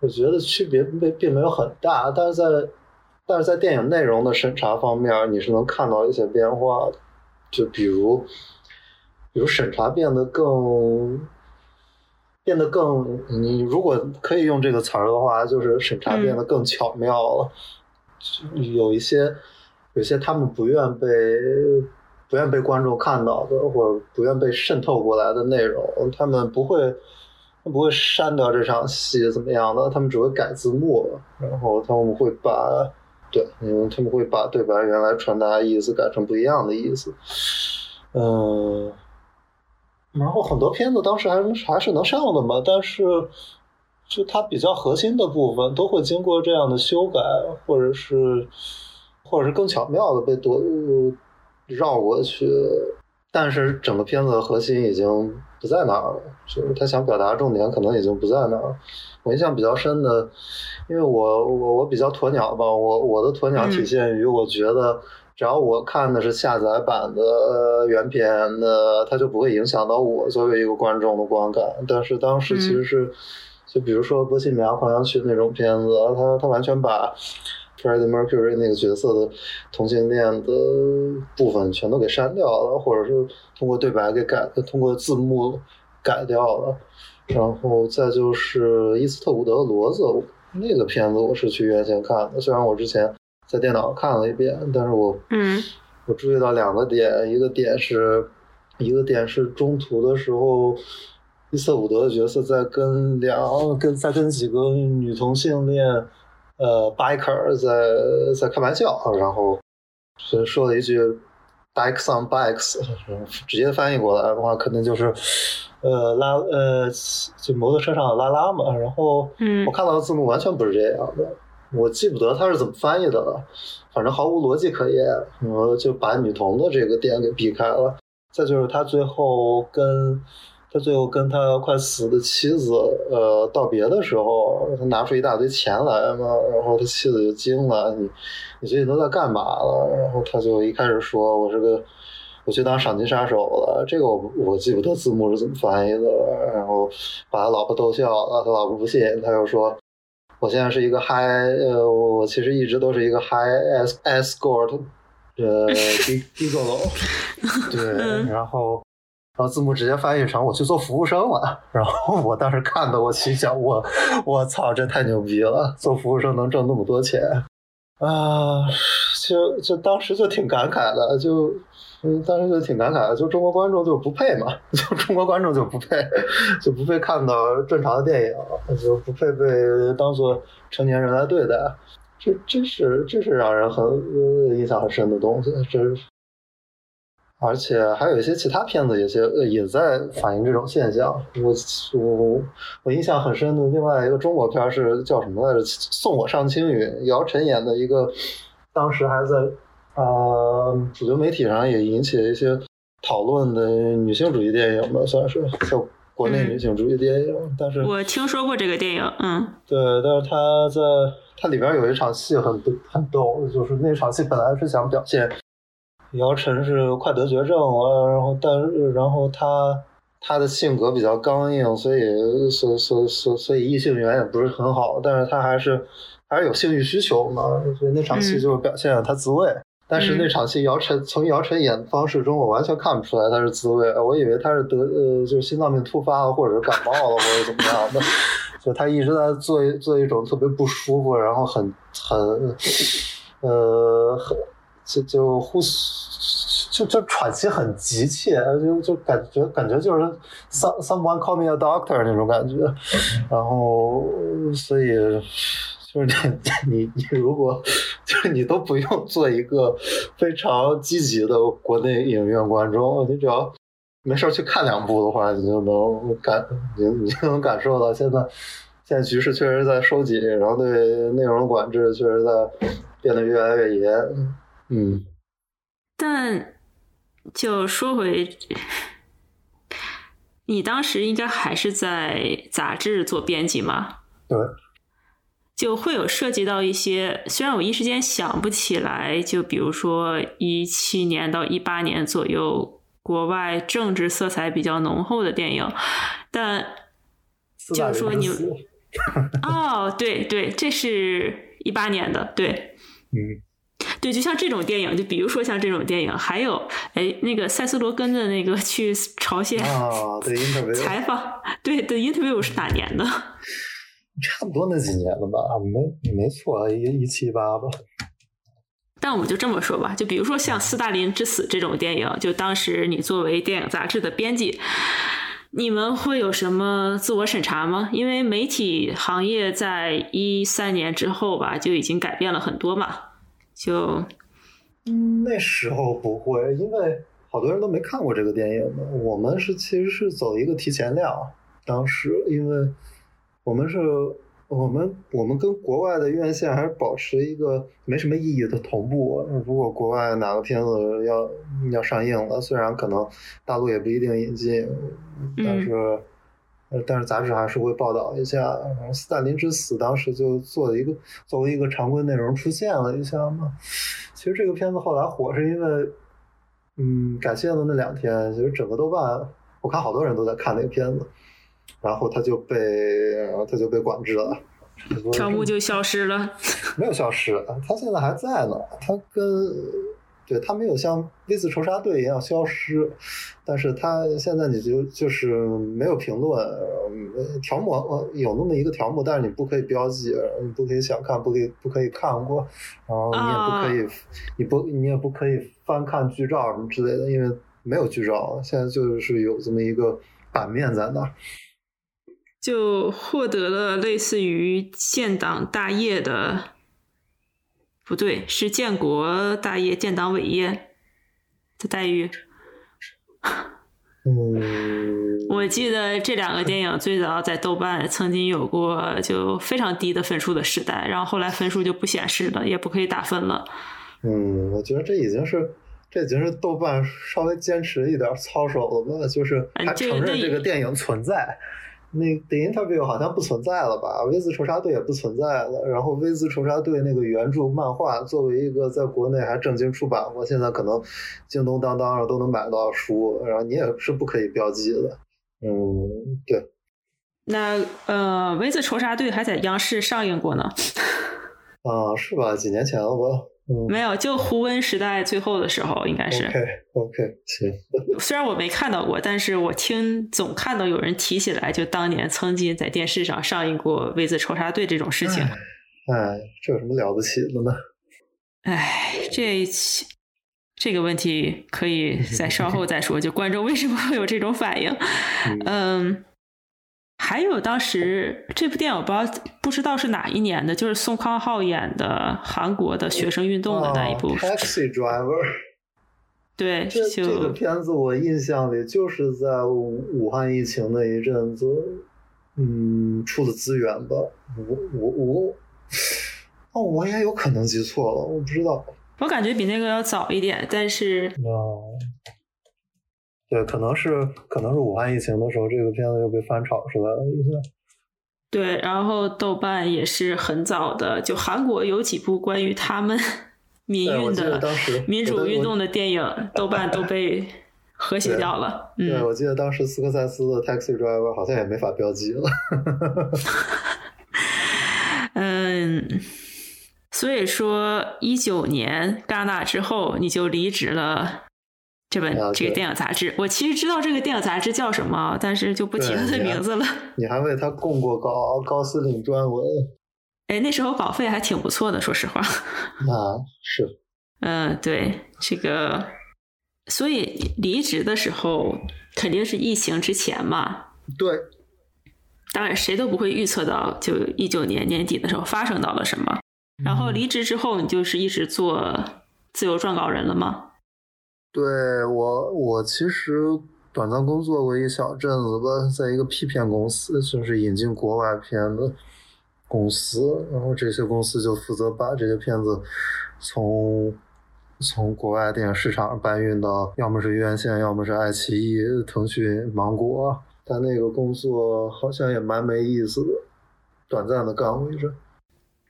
Speaker 2: 我觉得区别并并没有很大。但是在但是在电影内容的审查方面，你是能看到一些变化的。就比如，比如审查变得更变得更，你如果可以用这个词儿的话，就是审查变得更巧妙了，有一些。有些他们不愿被不愿被观众看到的，或者不愿被渗透过来的内容，他们不会他们不会删掉这场戏怎么样的，他们只会改字幕，然后他们会把对，因为他们会把对白原来传达意思改成不一样的意思。嗯，然后很多片子当时还还是能上的嘛，但是就它比较核心的部分都会经过这样的修改，或者是或者是更巧妙的被夺绕过去。但是整个片子的核心已经不在那儿了，就是他想表达重点可能已经不在那儿。我印象比较深的，因为我我我比较鸵鸟吧，我我的鸵鸟体现于我觉得。只要我看的是下载版的原片，的它就不会影响到我作为一个观众的观感。但是当时其实是，就比如说《波西米亚狂想曲》那种片子，它它完全把 Freddie Mercury 那个角色的同性恋的部分全都给删掉了，或者是通过对白给改，通过字幕改掉了。然后再就是伊斯特伍德的《骡子》那个片子，我是去院线看的，虽然我之前。在电脑看了一遍，但是我，
Speaker 1: 嗯，
Speaker 2: 我注意到两个点，一个点是，一个点是中途的时候，伊瑟伍德的角色在跟两跟在跟几个女同性恋，呃，biker 在在开玩笑，然后是说了一句 bikes on bikes，直接翻译过来的话，可能就是，呃，拉呃，就摩托车上拉拉嘛，然后，
Speaker 1: 嗯，
Speaker 2: 我看到的字幕完全不是这样的。我记不得他是怎么翻译的了，反正毫无逻辑可言，我就把女童的这个点给避开了。再就是他最后跟他最后跟他快死的妻子呃道别的时候，他拿出一大堆钱来嘛，然后他妻子就惊了，你你最近都在干嘛了？然后他就一开始说我是个我去当赏金杀手了，这个我我记不得字幕是怎么翻译的了。然后把他老婆逗笑了，他老婆不信，他又说。我现在是一个 high，呃，我其实一直都是一个 high escort，呃，gigolo，对，然后，然后字幕直接翻译成我去做服务生了，然后我当时看的，我心想，我，我操，这太牛逼了，做服务生能挣那么多钱，啊，就就当时就挺感慨的，就。当时就挺感慨的，就中国观众就不配嘛，就中国观众就不配，就不配看到正常的电影，就不配被当做成年人来对待，这真是这是让人很呃印象很深的东西，这，而且还有一些其他片子，有些也在反映这种现象。我我我印象很深的另外一个中国片是叫什么来着？送我上青云，姚晨演的一个，当时还在。啊，主流媒体上也引起了一些讨论的女性主义电影吧，算是叫国内女性主义电影。但是
Speaker 1: 我听说过这个电影，嗯，
Speaker 2: 对，但是他在它里边有一场戏很很逗，就是那场戏本来是想表现姚晨是快得绝症了，然后但是然后他他的性格比较刚硬，所以所所所所以异性缘也不是很好，但是他还是还是有性欲需求嘛，所以那场戏就是表现了他自慰。但是那场戏，姚晨从姚晨演的方式中，我完全看不出来他是自慰，我以为他是得呃，就是心脏病突发了，或者是感冒了，或者怎么样的，就他一直在做做一种特别不舒服，然后很很呃很就就呼吸就就喘气很急切，就就感觉感觉就是 some someone call me a doctor 那种感觉，然后所以。就是你你你如果就是你都不用做一个非常积极的国内影院观众，你只要没事去看两部的话，你就能感你你就能感受到现在现在局势确实在收紧，然后对内容管制确实在变得越来越严。嗯，
Speaker 1: 但就说回，你当时应该还是在杂志做编辑吗？
Speaker 2: 对。
Speaker 1: 就会有涉及到一些，虽然我一时间想不起来，就比如说一七年到一八年左右，国外政治色彩比较浓厚的电影，但就是说你 哦，对对，这是一八年的，对，
Speaker 2: 嗯，
Speaker 1: 对，就像这种电影，就比如说像这种电影，还有哎，那个塞斯罗根的那个去朝鲜啊 采访，对的 interview 是哪年的？
Speaker 2: 差不多那几年了吧，没没错，一一七八吧。
Speaker 1: 但我们就这么说吧，就比如说像《斯大林之死》这种电影，就当时你作为电影杂志的编辑，你们会有什么自我审查吗？因为媒体行业在一三年之后吧，就已经改变了很多嘛。就
Speaker 2: 那时候不会，因为好多人都没看过这个电影的。我们是其实是走一个提前量，当时因为我们是。我们我们跟国外的院线还是保持一个没什么意义的同步。如果国外哪个片子要要上映了，虽然可能大陆也不一定引进，但是呃，但是杂志还是会报道一下。斯大林之死当时就做了一个作为一个常规内容出现了一下嘛。其实这个片子后来火是因为，嗯，感谢的那两天，其实整个豆瓣我看好多人都在看那个片子。然后他就被，然后他就被管制了，
Speaker 1: 条目就消失了。
Speaker 2: 没有消失，他现在还在呢。他跟，对他没有像 V 字仇杀队一样消失，但是他现在你就就是没有评论，条目有那么一个条目，但是你不可以标记，你不可以想看，不可以不可以看过，然后你也不可以，你不你也不可以翻看剧照什么之类的，因为没有剧照，现在就是有这么一个版面在那。
Speaker 1: 就获得了类似于建党大业的，不对，是建国大业、建党伟业的待遇。
Speaker 2: 嗯，
Speaker 1: 我记得这两个电影最早在豆瓣曾经有过就非常低的分数的时代，然后后来分数就不显示了，也不可以打分了。
Speaker 2: 嗯，我觉得这已经是这已经是豆瓣稍微坚持一点操守了吧，就是还承认这个电影存在。那 The Interview 好像不存在了吧？V 字仇杀队也不存在了。然后 V 字仇杀队那个原著漫画，作为一个在国内还正经出版过，现在可能京东、当当上都能买到书，然后你也是不可以标记的。嗯，对。
Speaker 1: 那呃，V 字仇杀队还在央视上映过呢。
Speaker 2: 啊，是吧？几年前了吧？
Speaker 1: 没有，就胡温时代最后的时候，应该是。
Speaker 2: OK OK，行。
Speaker 1: 虽然我没看到过，但是我听总看到有人提起来，就当年曾经在电视上上映过《V 字仇杀队》这种事情。
Speaker 2: 哎，这有什么了不起的呢？
Speaker 1: 哎，这这个问题可以在稍后再说。就观众为什么会有这种反应？嗯。还有当时这部电影，我不知道不知道是哪一年的，就是宋康昊演的韩国的学生运动的那一部。
Speaker 2: Taxi Driver。
Speaker 1: 对，
Speaker 2: 这这个片子我印象里就是在武汉疫情那一阵子，嗯，出的资源吧。我我我，哦，我也有可能记错了，我不知道。
Speaker 1: 我感觉比那个要早一点，但是。
Speaker 2: 对，可能是可能是武汉疫情的时候，这个片子又被翻炒出来了一下。
Speaker 1: 对，然后豆瓣也是很早的，就韩国有几部关于他们 民运的民主运动的电影，豆瓣都被和谐掉了。
Speaker 2: 对，我记得当时斯科塞斯的《Taxi Driver》好像也没法标记了。
Speaker 1: 嗯，所以说一九年戛纳之后，你就离职了。这本这个电影杂志，我其实知道这个电影杂志叫什么，但是就不提它的名字了。
Speaker 2: 你还为他供过高，高司令专文。
Speaker 1: 哎，那时候稿费还挺不错的，说实话。
Speaker 2: 啊，是。
Speaker 1: 嗯，对，这个，所以离职的时候肯定是疫情之前嘛。
Speaker 2: 对。
Speaker 1: 当然，谁都不会预测到，就一九年年底的时候发生到了什么。然后离职之后，你就是一直做自由撰稿人了吗？
Speaker 2: 对我，我其实短暂工作过一小阵子吧，在一个 P 片公司，就是引进国外片的公司，然后这些公司就负责把这些片子从从国外电影市场搬运到，要么是院线，要么是爱奇艺、腾讯、芒果。但那个工作好像也蛮没意思的，短暂的干过一阵。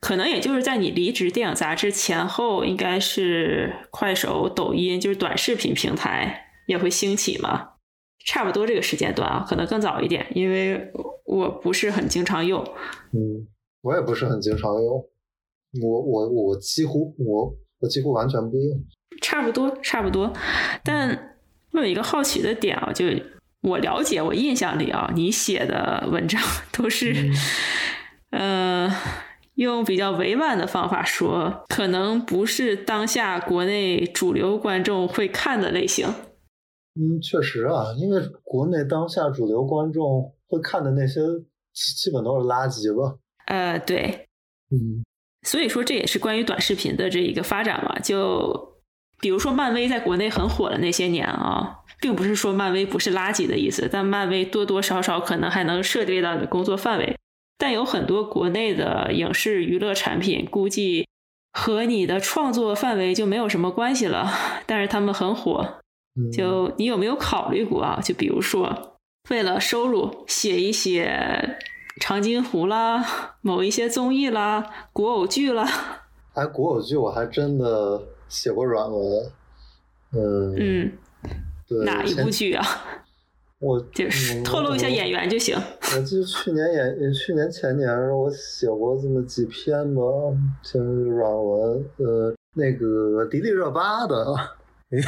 Speaker 1: 可能也就是在你离职电影杂志前后，应该是快手、抖音，就是短视频平台也会兴起嘛，差不多这个时间段啊，可能更早一点，因为我不是很经常用。
Speaker 2: 嗯，我也不是很经常用，我我我几乎我我几乎完全不用。
Speaker 1: 差不多差不多，但我有一个好奇的点啊，就我了解，我印象里啊，你写的文章 都是，呃。用比较委婉的方法说，可能不是当下国内主流观众会看的类型。
Speaker 2: 嗯，确实啊，因为国内当下主流观众会看的那些，基本都是垃圾吧。
Speaker 1: 呃，对，
Speaker 2: 嗯，
Speaker 1: 所以说这也是关于短视频的这一个发展嘛。就比如说漫威在国内很火的那些年啊，并不是说漫威不是垃圾的意思，但漫威多多少少可能还能涉猎到你的工作范围。但有很多国内的影视娱乐产品，估计和你的创作范围就没有什么关系了，但是他们很火。就你有没有考虑过啊？就比如说，为了收入写一写长津湖啦，某一些综艺啦，古偶剧啦。
Speaker 2: 哎，古偶剧我还真的写过软文。嗯
Speaker 1: 嗯，
Speaker 2: 对，
Speaker 1: 哪一部剧啊？
Speaker 2: 我
Speaker 1: 就是透露一下演员就行。
Speaker 2: 我记得去年演，去年前年我写过这么几篇吧，就是软文，呃，那个迪丽热巴的。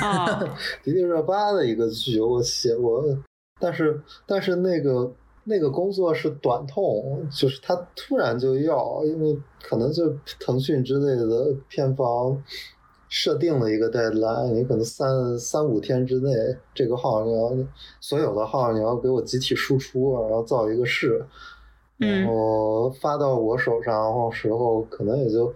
Speaker 1: 啊，
Speaker 2: 迪丽热巴的一个剧我写过，但是但是那个那个工作是短痛，就是他突然就要，因为可能就腾讯之类的片方设定了一个 deadline，你可能三三五天之内这个号你要所有的号你要给我集体输出，然后造一个势，然后发到我手上，然后时候可能也就。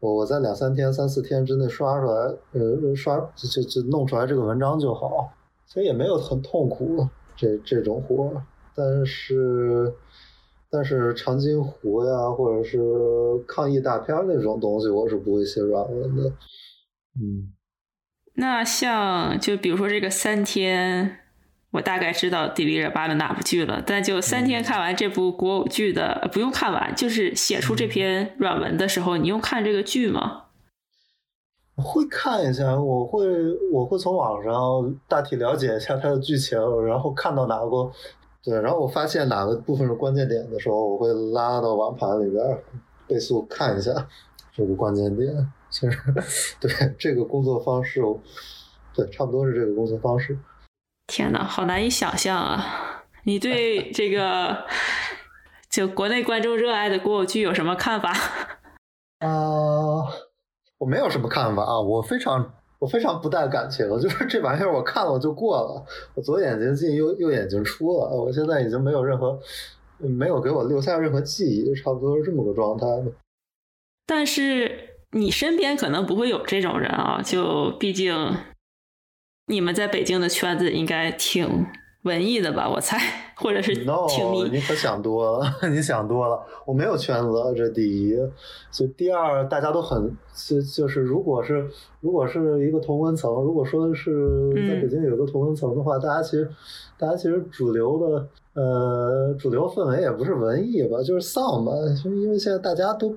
Speaker 2: 我我在两三天、三四天之内刷出来，呃，刷就就就弄出来这个文章就好，所以也没有很痛苦这这种活，但是但是长津湖呀，或者是抗疫大片那种东西，我是不会写软文的。嗯，
Speaker 1: 那像就比如说这个三天。我大概知道迪丽热巴的哪部剧了，但就三天看完这部国偶剧的，不用看完，就是写出这篇软文的时候，你用看这个剧吗？
Speaker 2: 我会看一下，我会我会从网上大体了解一下它的剧情，然后看到哪个对，然后我发现哪个部分是关键点的时候，我会拉到网盘里边倍速看一下这个关键点。其实对这个工作方式，对，差不多是这个工作方式。
Speaker 1: 天呐，好难以想象啊！你对 这个就国内观众热爱的古偶剧有什么看法？
Speaker 2: 啊，我没有什么看法啊，我非常我非常不带感情，就是这玩意儿我看了就过了，我左眼睛进右右眼睛出了，我现在已经没有任何没有给我留下任何记忆，就差不多是这么个状态。
Speaker 1: 但是你身边可能不会有这种人啊，就毕竟。你们在北京的圈子应该挺文艺的吧？我猜，或者是挺迷。
Speaker 2: 你可想多了，你想多了。我没有圈子，这第一。就第二，大家都很就就是，如果是如果是一个同温层，如果说是在北京有一个同温层的话，大家其实大家其实主流的呃主流氛围也不是文艺吧，就是丧吧，就因为现在大家都。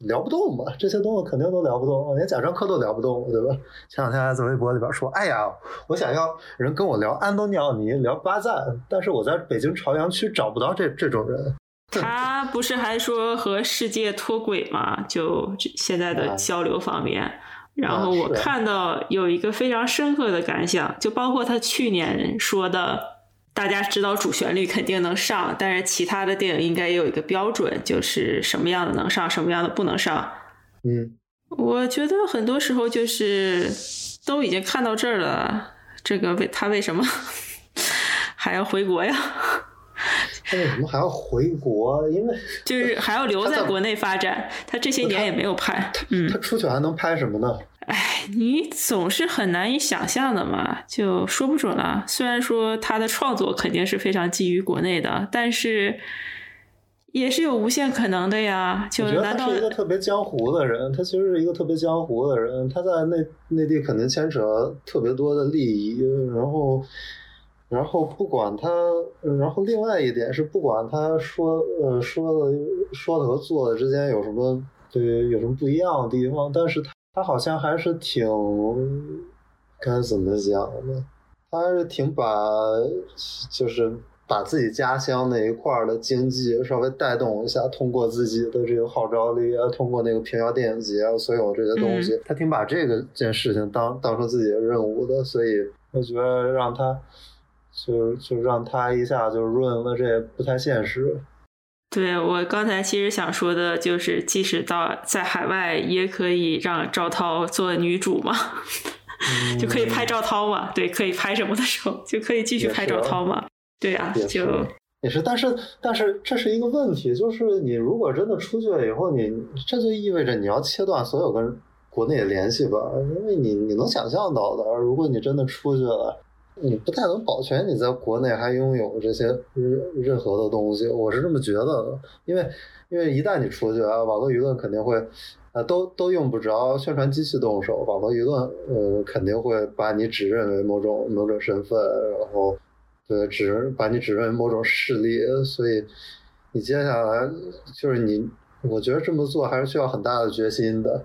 Speaker 2: 聊不动嘛，这些东西肯定都聊不动，连贾樟柯都聊不动，对吧？前两天还在微博里边说：“哎呀，我想要人跟我聊安东尼奥尼，聊巴赞，但是我在北京朝阳区找不到这这种人。”
Speaker 1: 他不是还说和世界脱轨吗？就现在的交流方面。然后我看到有一个非常深刻的感想，就包括他去年说的。大家知道主旋律肯定能上，但是其他的电影应该也有一个标准，就是什么样的能上，什么样的不能上。
Speaker 2: 嗯，
Speaker 1: 我觉得很多时候就是都已经看到这儿了，这个为他为什么 还要回国呀？
Speaker 2: 他为什么还要回国？因为
Speaker 1: 就是还要留在国内发展。他这些年也没有拍，嗯，
Speaker 2: 他出去还能拍什么呢？
Speaker 1: 哎，你总是很难以想象的嘛，就说不准了。虽然说他的创作肯定是非常基于国内的，但是也是有无限可能的呀。就难道
Speaker 2: 他是一个特别江湖的人？他其实是一个特别江湖的人。他在内内地肯定牵扯特别多的利益，然后，然后不管他，然后另外一点是，不管他说呃说的说的和做的之间有什么对有什么不一样的地方，但是他。他好像还是挺该怎么讲呢？他还是挺把，就是把自己家乡那一块的经济稍微带动一下，通过自己的这个号召力啊，通过那个平遥电影节啊，所有这些东西，他挺把这个件事情当当成自己的任务的。所以我觉得让他，就就让他一下就润了，这也不太现实。
Speaker 1: 对我刚才其实想说的就是，即使到在海外，也可以让赵涛做女主嘛，就可以拍赵涛嘛。对，可以拍什么的时候，就可以继续拍赵涛嘛。对啊，就
Speaker 2: 也是。但是，但是这是一个问题，就是你如果真的出去了以后，你这就意味着你要切断所有跟国内的联系吧，因为你你能想象到的，如果你真的出去了，你不太能保全你在国内还拥有这些任任何的东西，我是这么觉得的，因为因为一旦你出去啊，网络舆论肯定会。啊，都都用不着宣传机器动手，网络舆论，呃，肯定会把你指认为某种某种身份，然后，对，指把你指认为某种势力，所以你接下来就是你，我觉得这么做还是需要很大的决心的。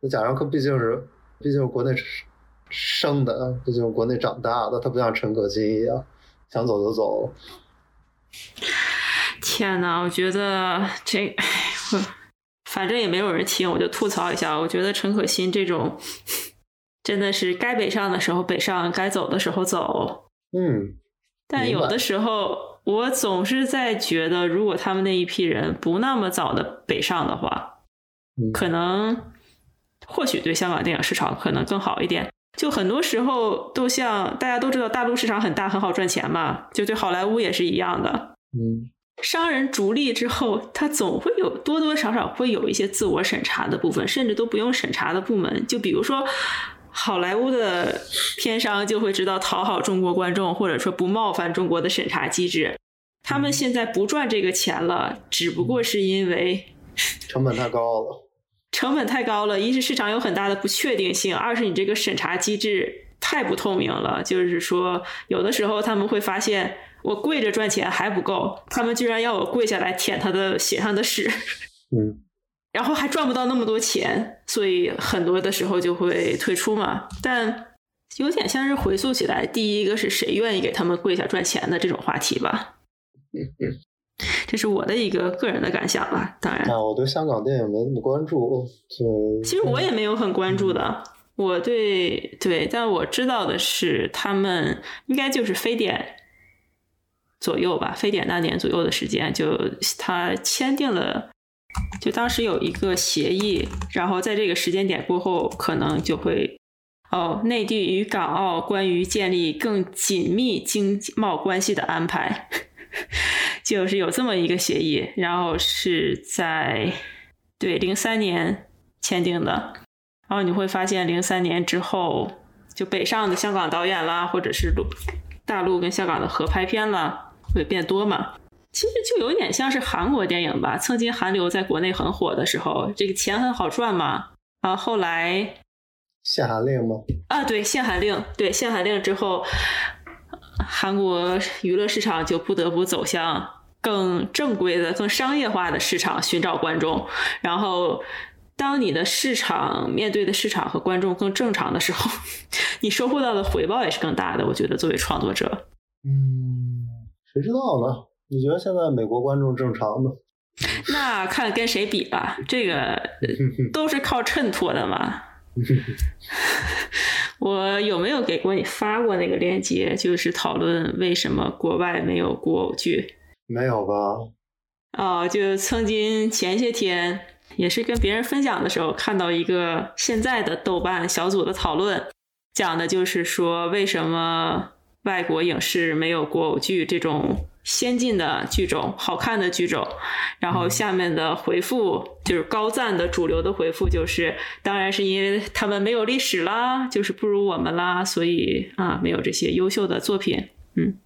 Speaker 2: 那贾樟柯毕竟是，毕竟是国内生的，毕竟是国内长大的，他不像陈可辛一样想走就走。
Speaker 1: 天呐，我觉得这。反正也没有人听，我就吐槽一下。我觉得陈可辛这种真的是该北上的时候北上，该走的时候走。
Speaker 2: 嗯，
Speaker 1: 但有的时候我总是在觉得，如果他们那一批人不那么早的北上的话，可能或许对香港电影市场可能更好一点。就很多时候都像大家都知道，大陆市场很大，很好赚钱嘛，就对好莱坞也是一样的。
Speaker 2: 嗯。
Speaker 1: 商人逐利之后，他总会有多多少少会有一些自我审查的部分，甚至都不用审查的部门。就比如说，好莱坞的片商就会知道讨好中国观众，或者说不冒犯中国的审查机制。他们现在不赚这个钱了，只不过是因为
Speaker 2: 成本太高了。
Speaker 1: 成本太高了，一是市场有很大的不确定性，二是你这个审查机制太不透明了。就是说，有的时候他们会发现。我跪着赚钱还不够，他们居然要我跪下来舔他的鞋上的屎，
Speaker 2: 嗯，
Speaker 1: 然后还赚不到那么多钱，所以很多的时候就会退出嘛。但有点像是回溯起来，第一个是谁愿意给他们跪下赚钱的这种话题吧。这是我的一个个人的感想吧。当然，
Speaker 2: 啊，我对香港电影没那么关注，就
Speaker 1: 其实我也没有很关注的。我对对，但我知道的是，他们应该就是非典。左右吧，非典那年左右的时间，就他签订了，就当时有一个协议，然后在这个时间点过后，可能就会哦，内地与港澳关于建立更紧密经贸关系的安排，就是有这么一个协议，然后是在对零三年签订的，然后你会发现零三年之后，就北上的香港导演啦，或者是陆大陆跟香港的合拍片啦。会变多嘛？其实就有点像是韩国电影吧。曾经韩流在国内很火的时候，这个钱很好赚嘛。啊，后来
Speaker 2: 限韩令吗？
Speaker 1: 啊，对，限韩令，对，限韩令之后，韩国娱乐市场就不得不走向更正规的、更商业化的市场寻找观众。然后，当你的市场面对的市场和观众更正常的时候，你收获到的回报也是更大的。我觉得作为创作者，
Speaker 2: 嗯。谁知道呢？你觉得现在美国观众正常吗？
Speaker 1: 那看跟谁比吧，这个 都是靠衬托的嘛。我有没有给过你发过那个链接？就是讨论为什么国外没有古偶剧？
Speaker 2: 没有吧？
Speaker 1: 哦，就曾经前些天也是跟别人分享的时候，看到一个现在的豆瓣小组的讨论，讲的就是说为什么。外国影视没有国偶剧这种先进的剧种、好看的剧种，然后下面的回复就是高赞的主流的回复就是，当然是因为他们没有历史啦，就是不如我们啦，所以啊，没有这些优秀的作品。
Speaker 2: 嗯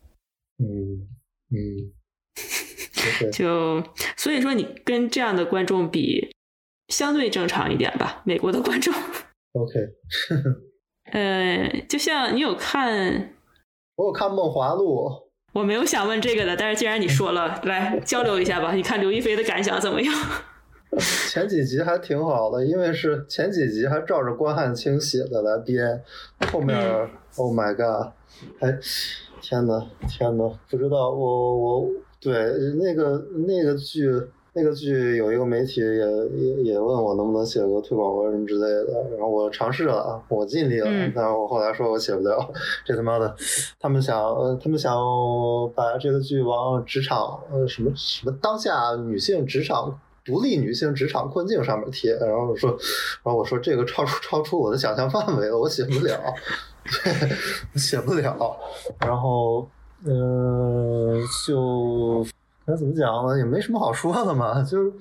Speaker 2: 嗯嗯，
Speaker 1: 就所以说你跟这样的观众比，相对正常一点吧，美国的观众。
Speaker 2: OK，
Speaker 1: 呃，就像你有看。
Speaker 2: 我有看《梦华录》，
Speaker 1: 我没有想问这个的，但是既然你说了，来交流一下吧。你看刘亦菲的感想怎么样？
Speaker 2: 前几集还挺好的，因为是前几集还照着关汉卿写的来编，后面，Oh my god，还天呐天呐，不知道我我对那个那个剧。那个剧有一个媒体也也也问我能不能写个推广文什么之类的，然后我尝试了，我尽力了，但是我后来说我写不了，这他妈的，他们想呃他们想把这个剧往职场呃什么什么当下女性职场独立女性职场困境上面贴，然后我说，然后我说这个超出超出我的想象范围了，我写不了，写不了，然后嗯就。该怎么讲呢？也没什么好说的嘛，就是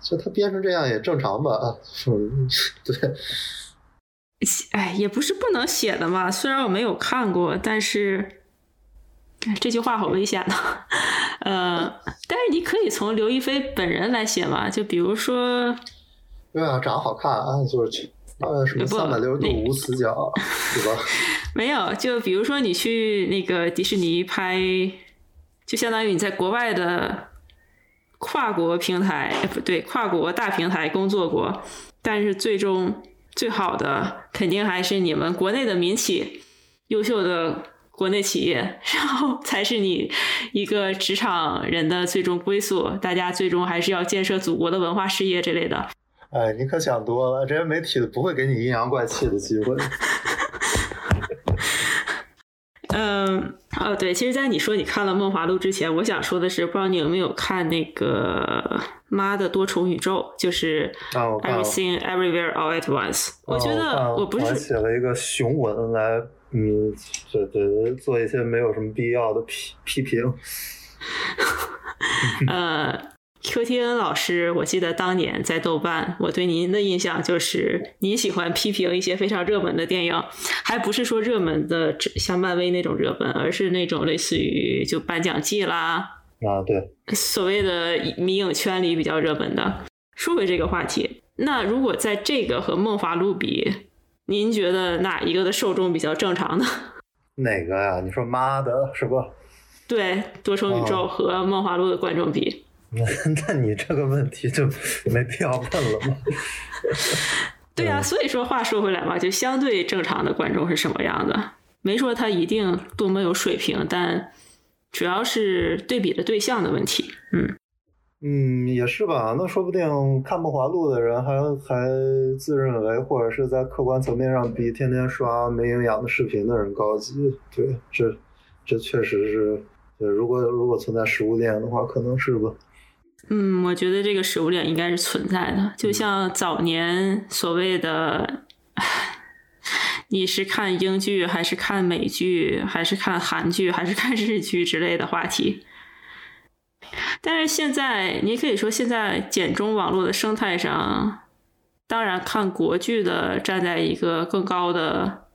Speaker 2: 就他编成这样也正常吧，嗯，对。
Speaker 1: 哎，也不是不能写的嘛。虽然我没有看过，但是这句话好危险呢。呃，但是你可以从刘亦菲本人来写嘛，就比如说，
Speaker 2: 对啊，长得好看啊，就是呃什么三百六十度无死角，对吧？
Speaker 1: 没有，就比如说你去那个迪士尼拍，就相当于你在国外的跨国平台，不对，跨国大平台工作过，但是最终。最好的肯定还是你们国内的民企，优秀的国内企业，然后才是你一个职场人的最终归宿。大家最终还是要建设祖国的文化事业之类的。
Speaker 2: 哎，你可想多了，这些媒体不会给你阴阳怪气的机会。
Speaker 1: 嗯，哦，对，其实，在你说你看了《梦华录》之前，我想说的是，不知道你有没有看那个《妈的多重宇宙》，就是《Everything Everywhere All at Once》。我觉得我不是
Speaker 2: 写了一个雄文来，嗯，对对，做一些没有什么必要的批批评。
Speaker 1: 呃。Q T N 老师，我记得当年在豆瓣，我对您的印象就是您喜欢批评一些非常热门的电影，还不是说热门的像漫威那种热门，而是那种类似于就颁奖季啦
Speaker 2: 啊，对，
Speaker 1: 所谓的迷影圈里比较热门的。说回这个话题，那如果在这个和《梦华录》比，您觉得哪一个的受众比较正常呢？
Speaker 2: 哪个呀？你说妈的是不？
Speaker 1: 对，多重宇宙和《梦华录》的观众比。
Speaker 2: 那 那你这个问题就没必要问了嘛？
Speaker 1: 对呀，所以说话说回来嘛，就相对正常的观众是什么样的？没说他一定多么有水平，但主要是对比的对象的问题。
Speaker 2: 嗯嗯，也是吧？那说不定看《梦华录》的人还还自认为，或者是在客观层面上比天天刷没营养的视频的人高级。对，这这确实是，如果如果存在食物链的话，可能是吧。
Speaker 1: 嗯，我觉得这个食物链应该是存在的，就像早年所谓的，你是看英剧还是看美剧，还是看韩剧还是看日剧之类的话题。但是现在，你可以说现在简中网络的生态上，当然看国剧的站在一个更高的，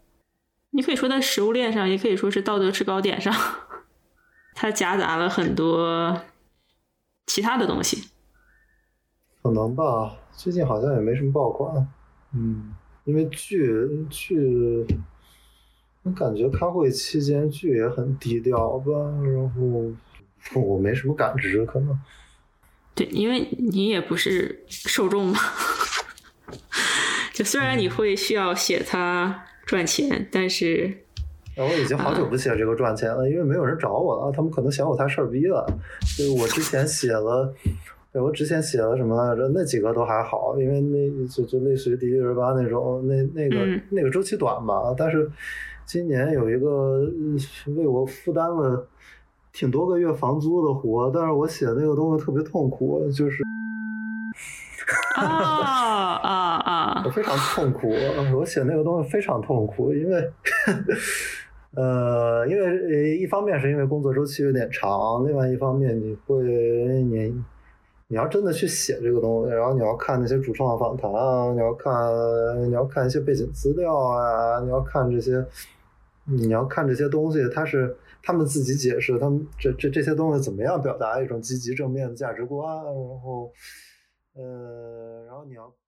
Speaker 1: 你可以说在食物链上，也可以说是道德制高点上，它夹杂了很多。其他的东西，
Speaker 2: 可能吧。最近好像也没什么爆款，嗯，因为剧剧，我感觉开会期间剧也很低调吧。然后我没什么感知，可能。
Speaker 1: 对，因为你也不是受众嘛。就虽然你会需要写它赚钱，但是。
Speaker 2: 我已经好久不写这个赚钱了，因为没有人找我了，他们可能嫌我太事儿逼了。就我之前写了，对我之前写了什么来着？那几个都还好，因为那就就类似于迪丽热巴那种，那那个那个周期短吧。但是今年有一个为我负担了挺多个月房租的活，但是我写那个东西特别痛苦，就是
Speaker 1: 啊啊啊！
Speaker 2: 我非常痛苦，我写那个东西非常痛苦，因为。呃，因为一方面是因为工作周期有点长，另外一方面你会你你要真的去写这个东西，然后你要看那些主创访谈啊，你要看你要看一些背景资料啊，你要看这些你要看这些东西，它是他们自己解释，他们这这这些东西怎么样表达一种积极正面的价值观，然后呃，然后你要。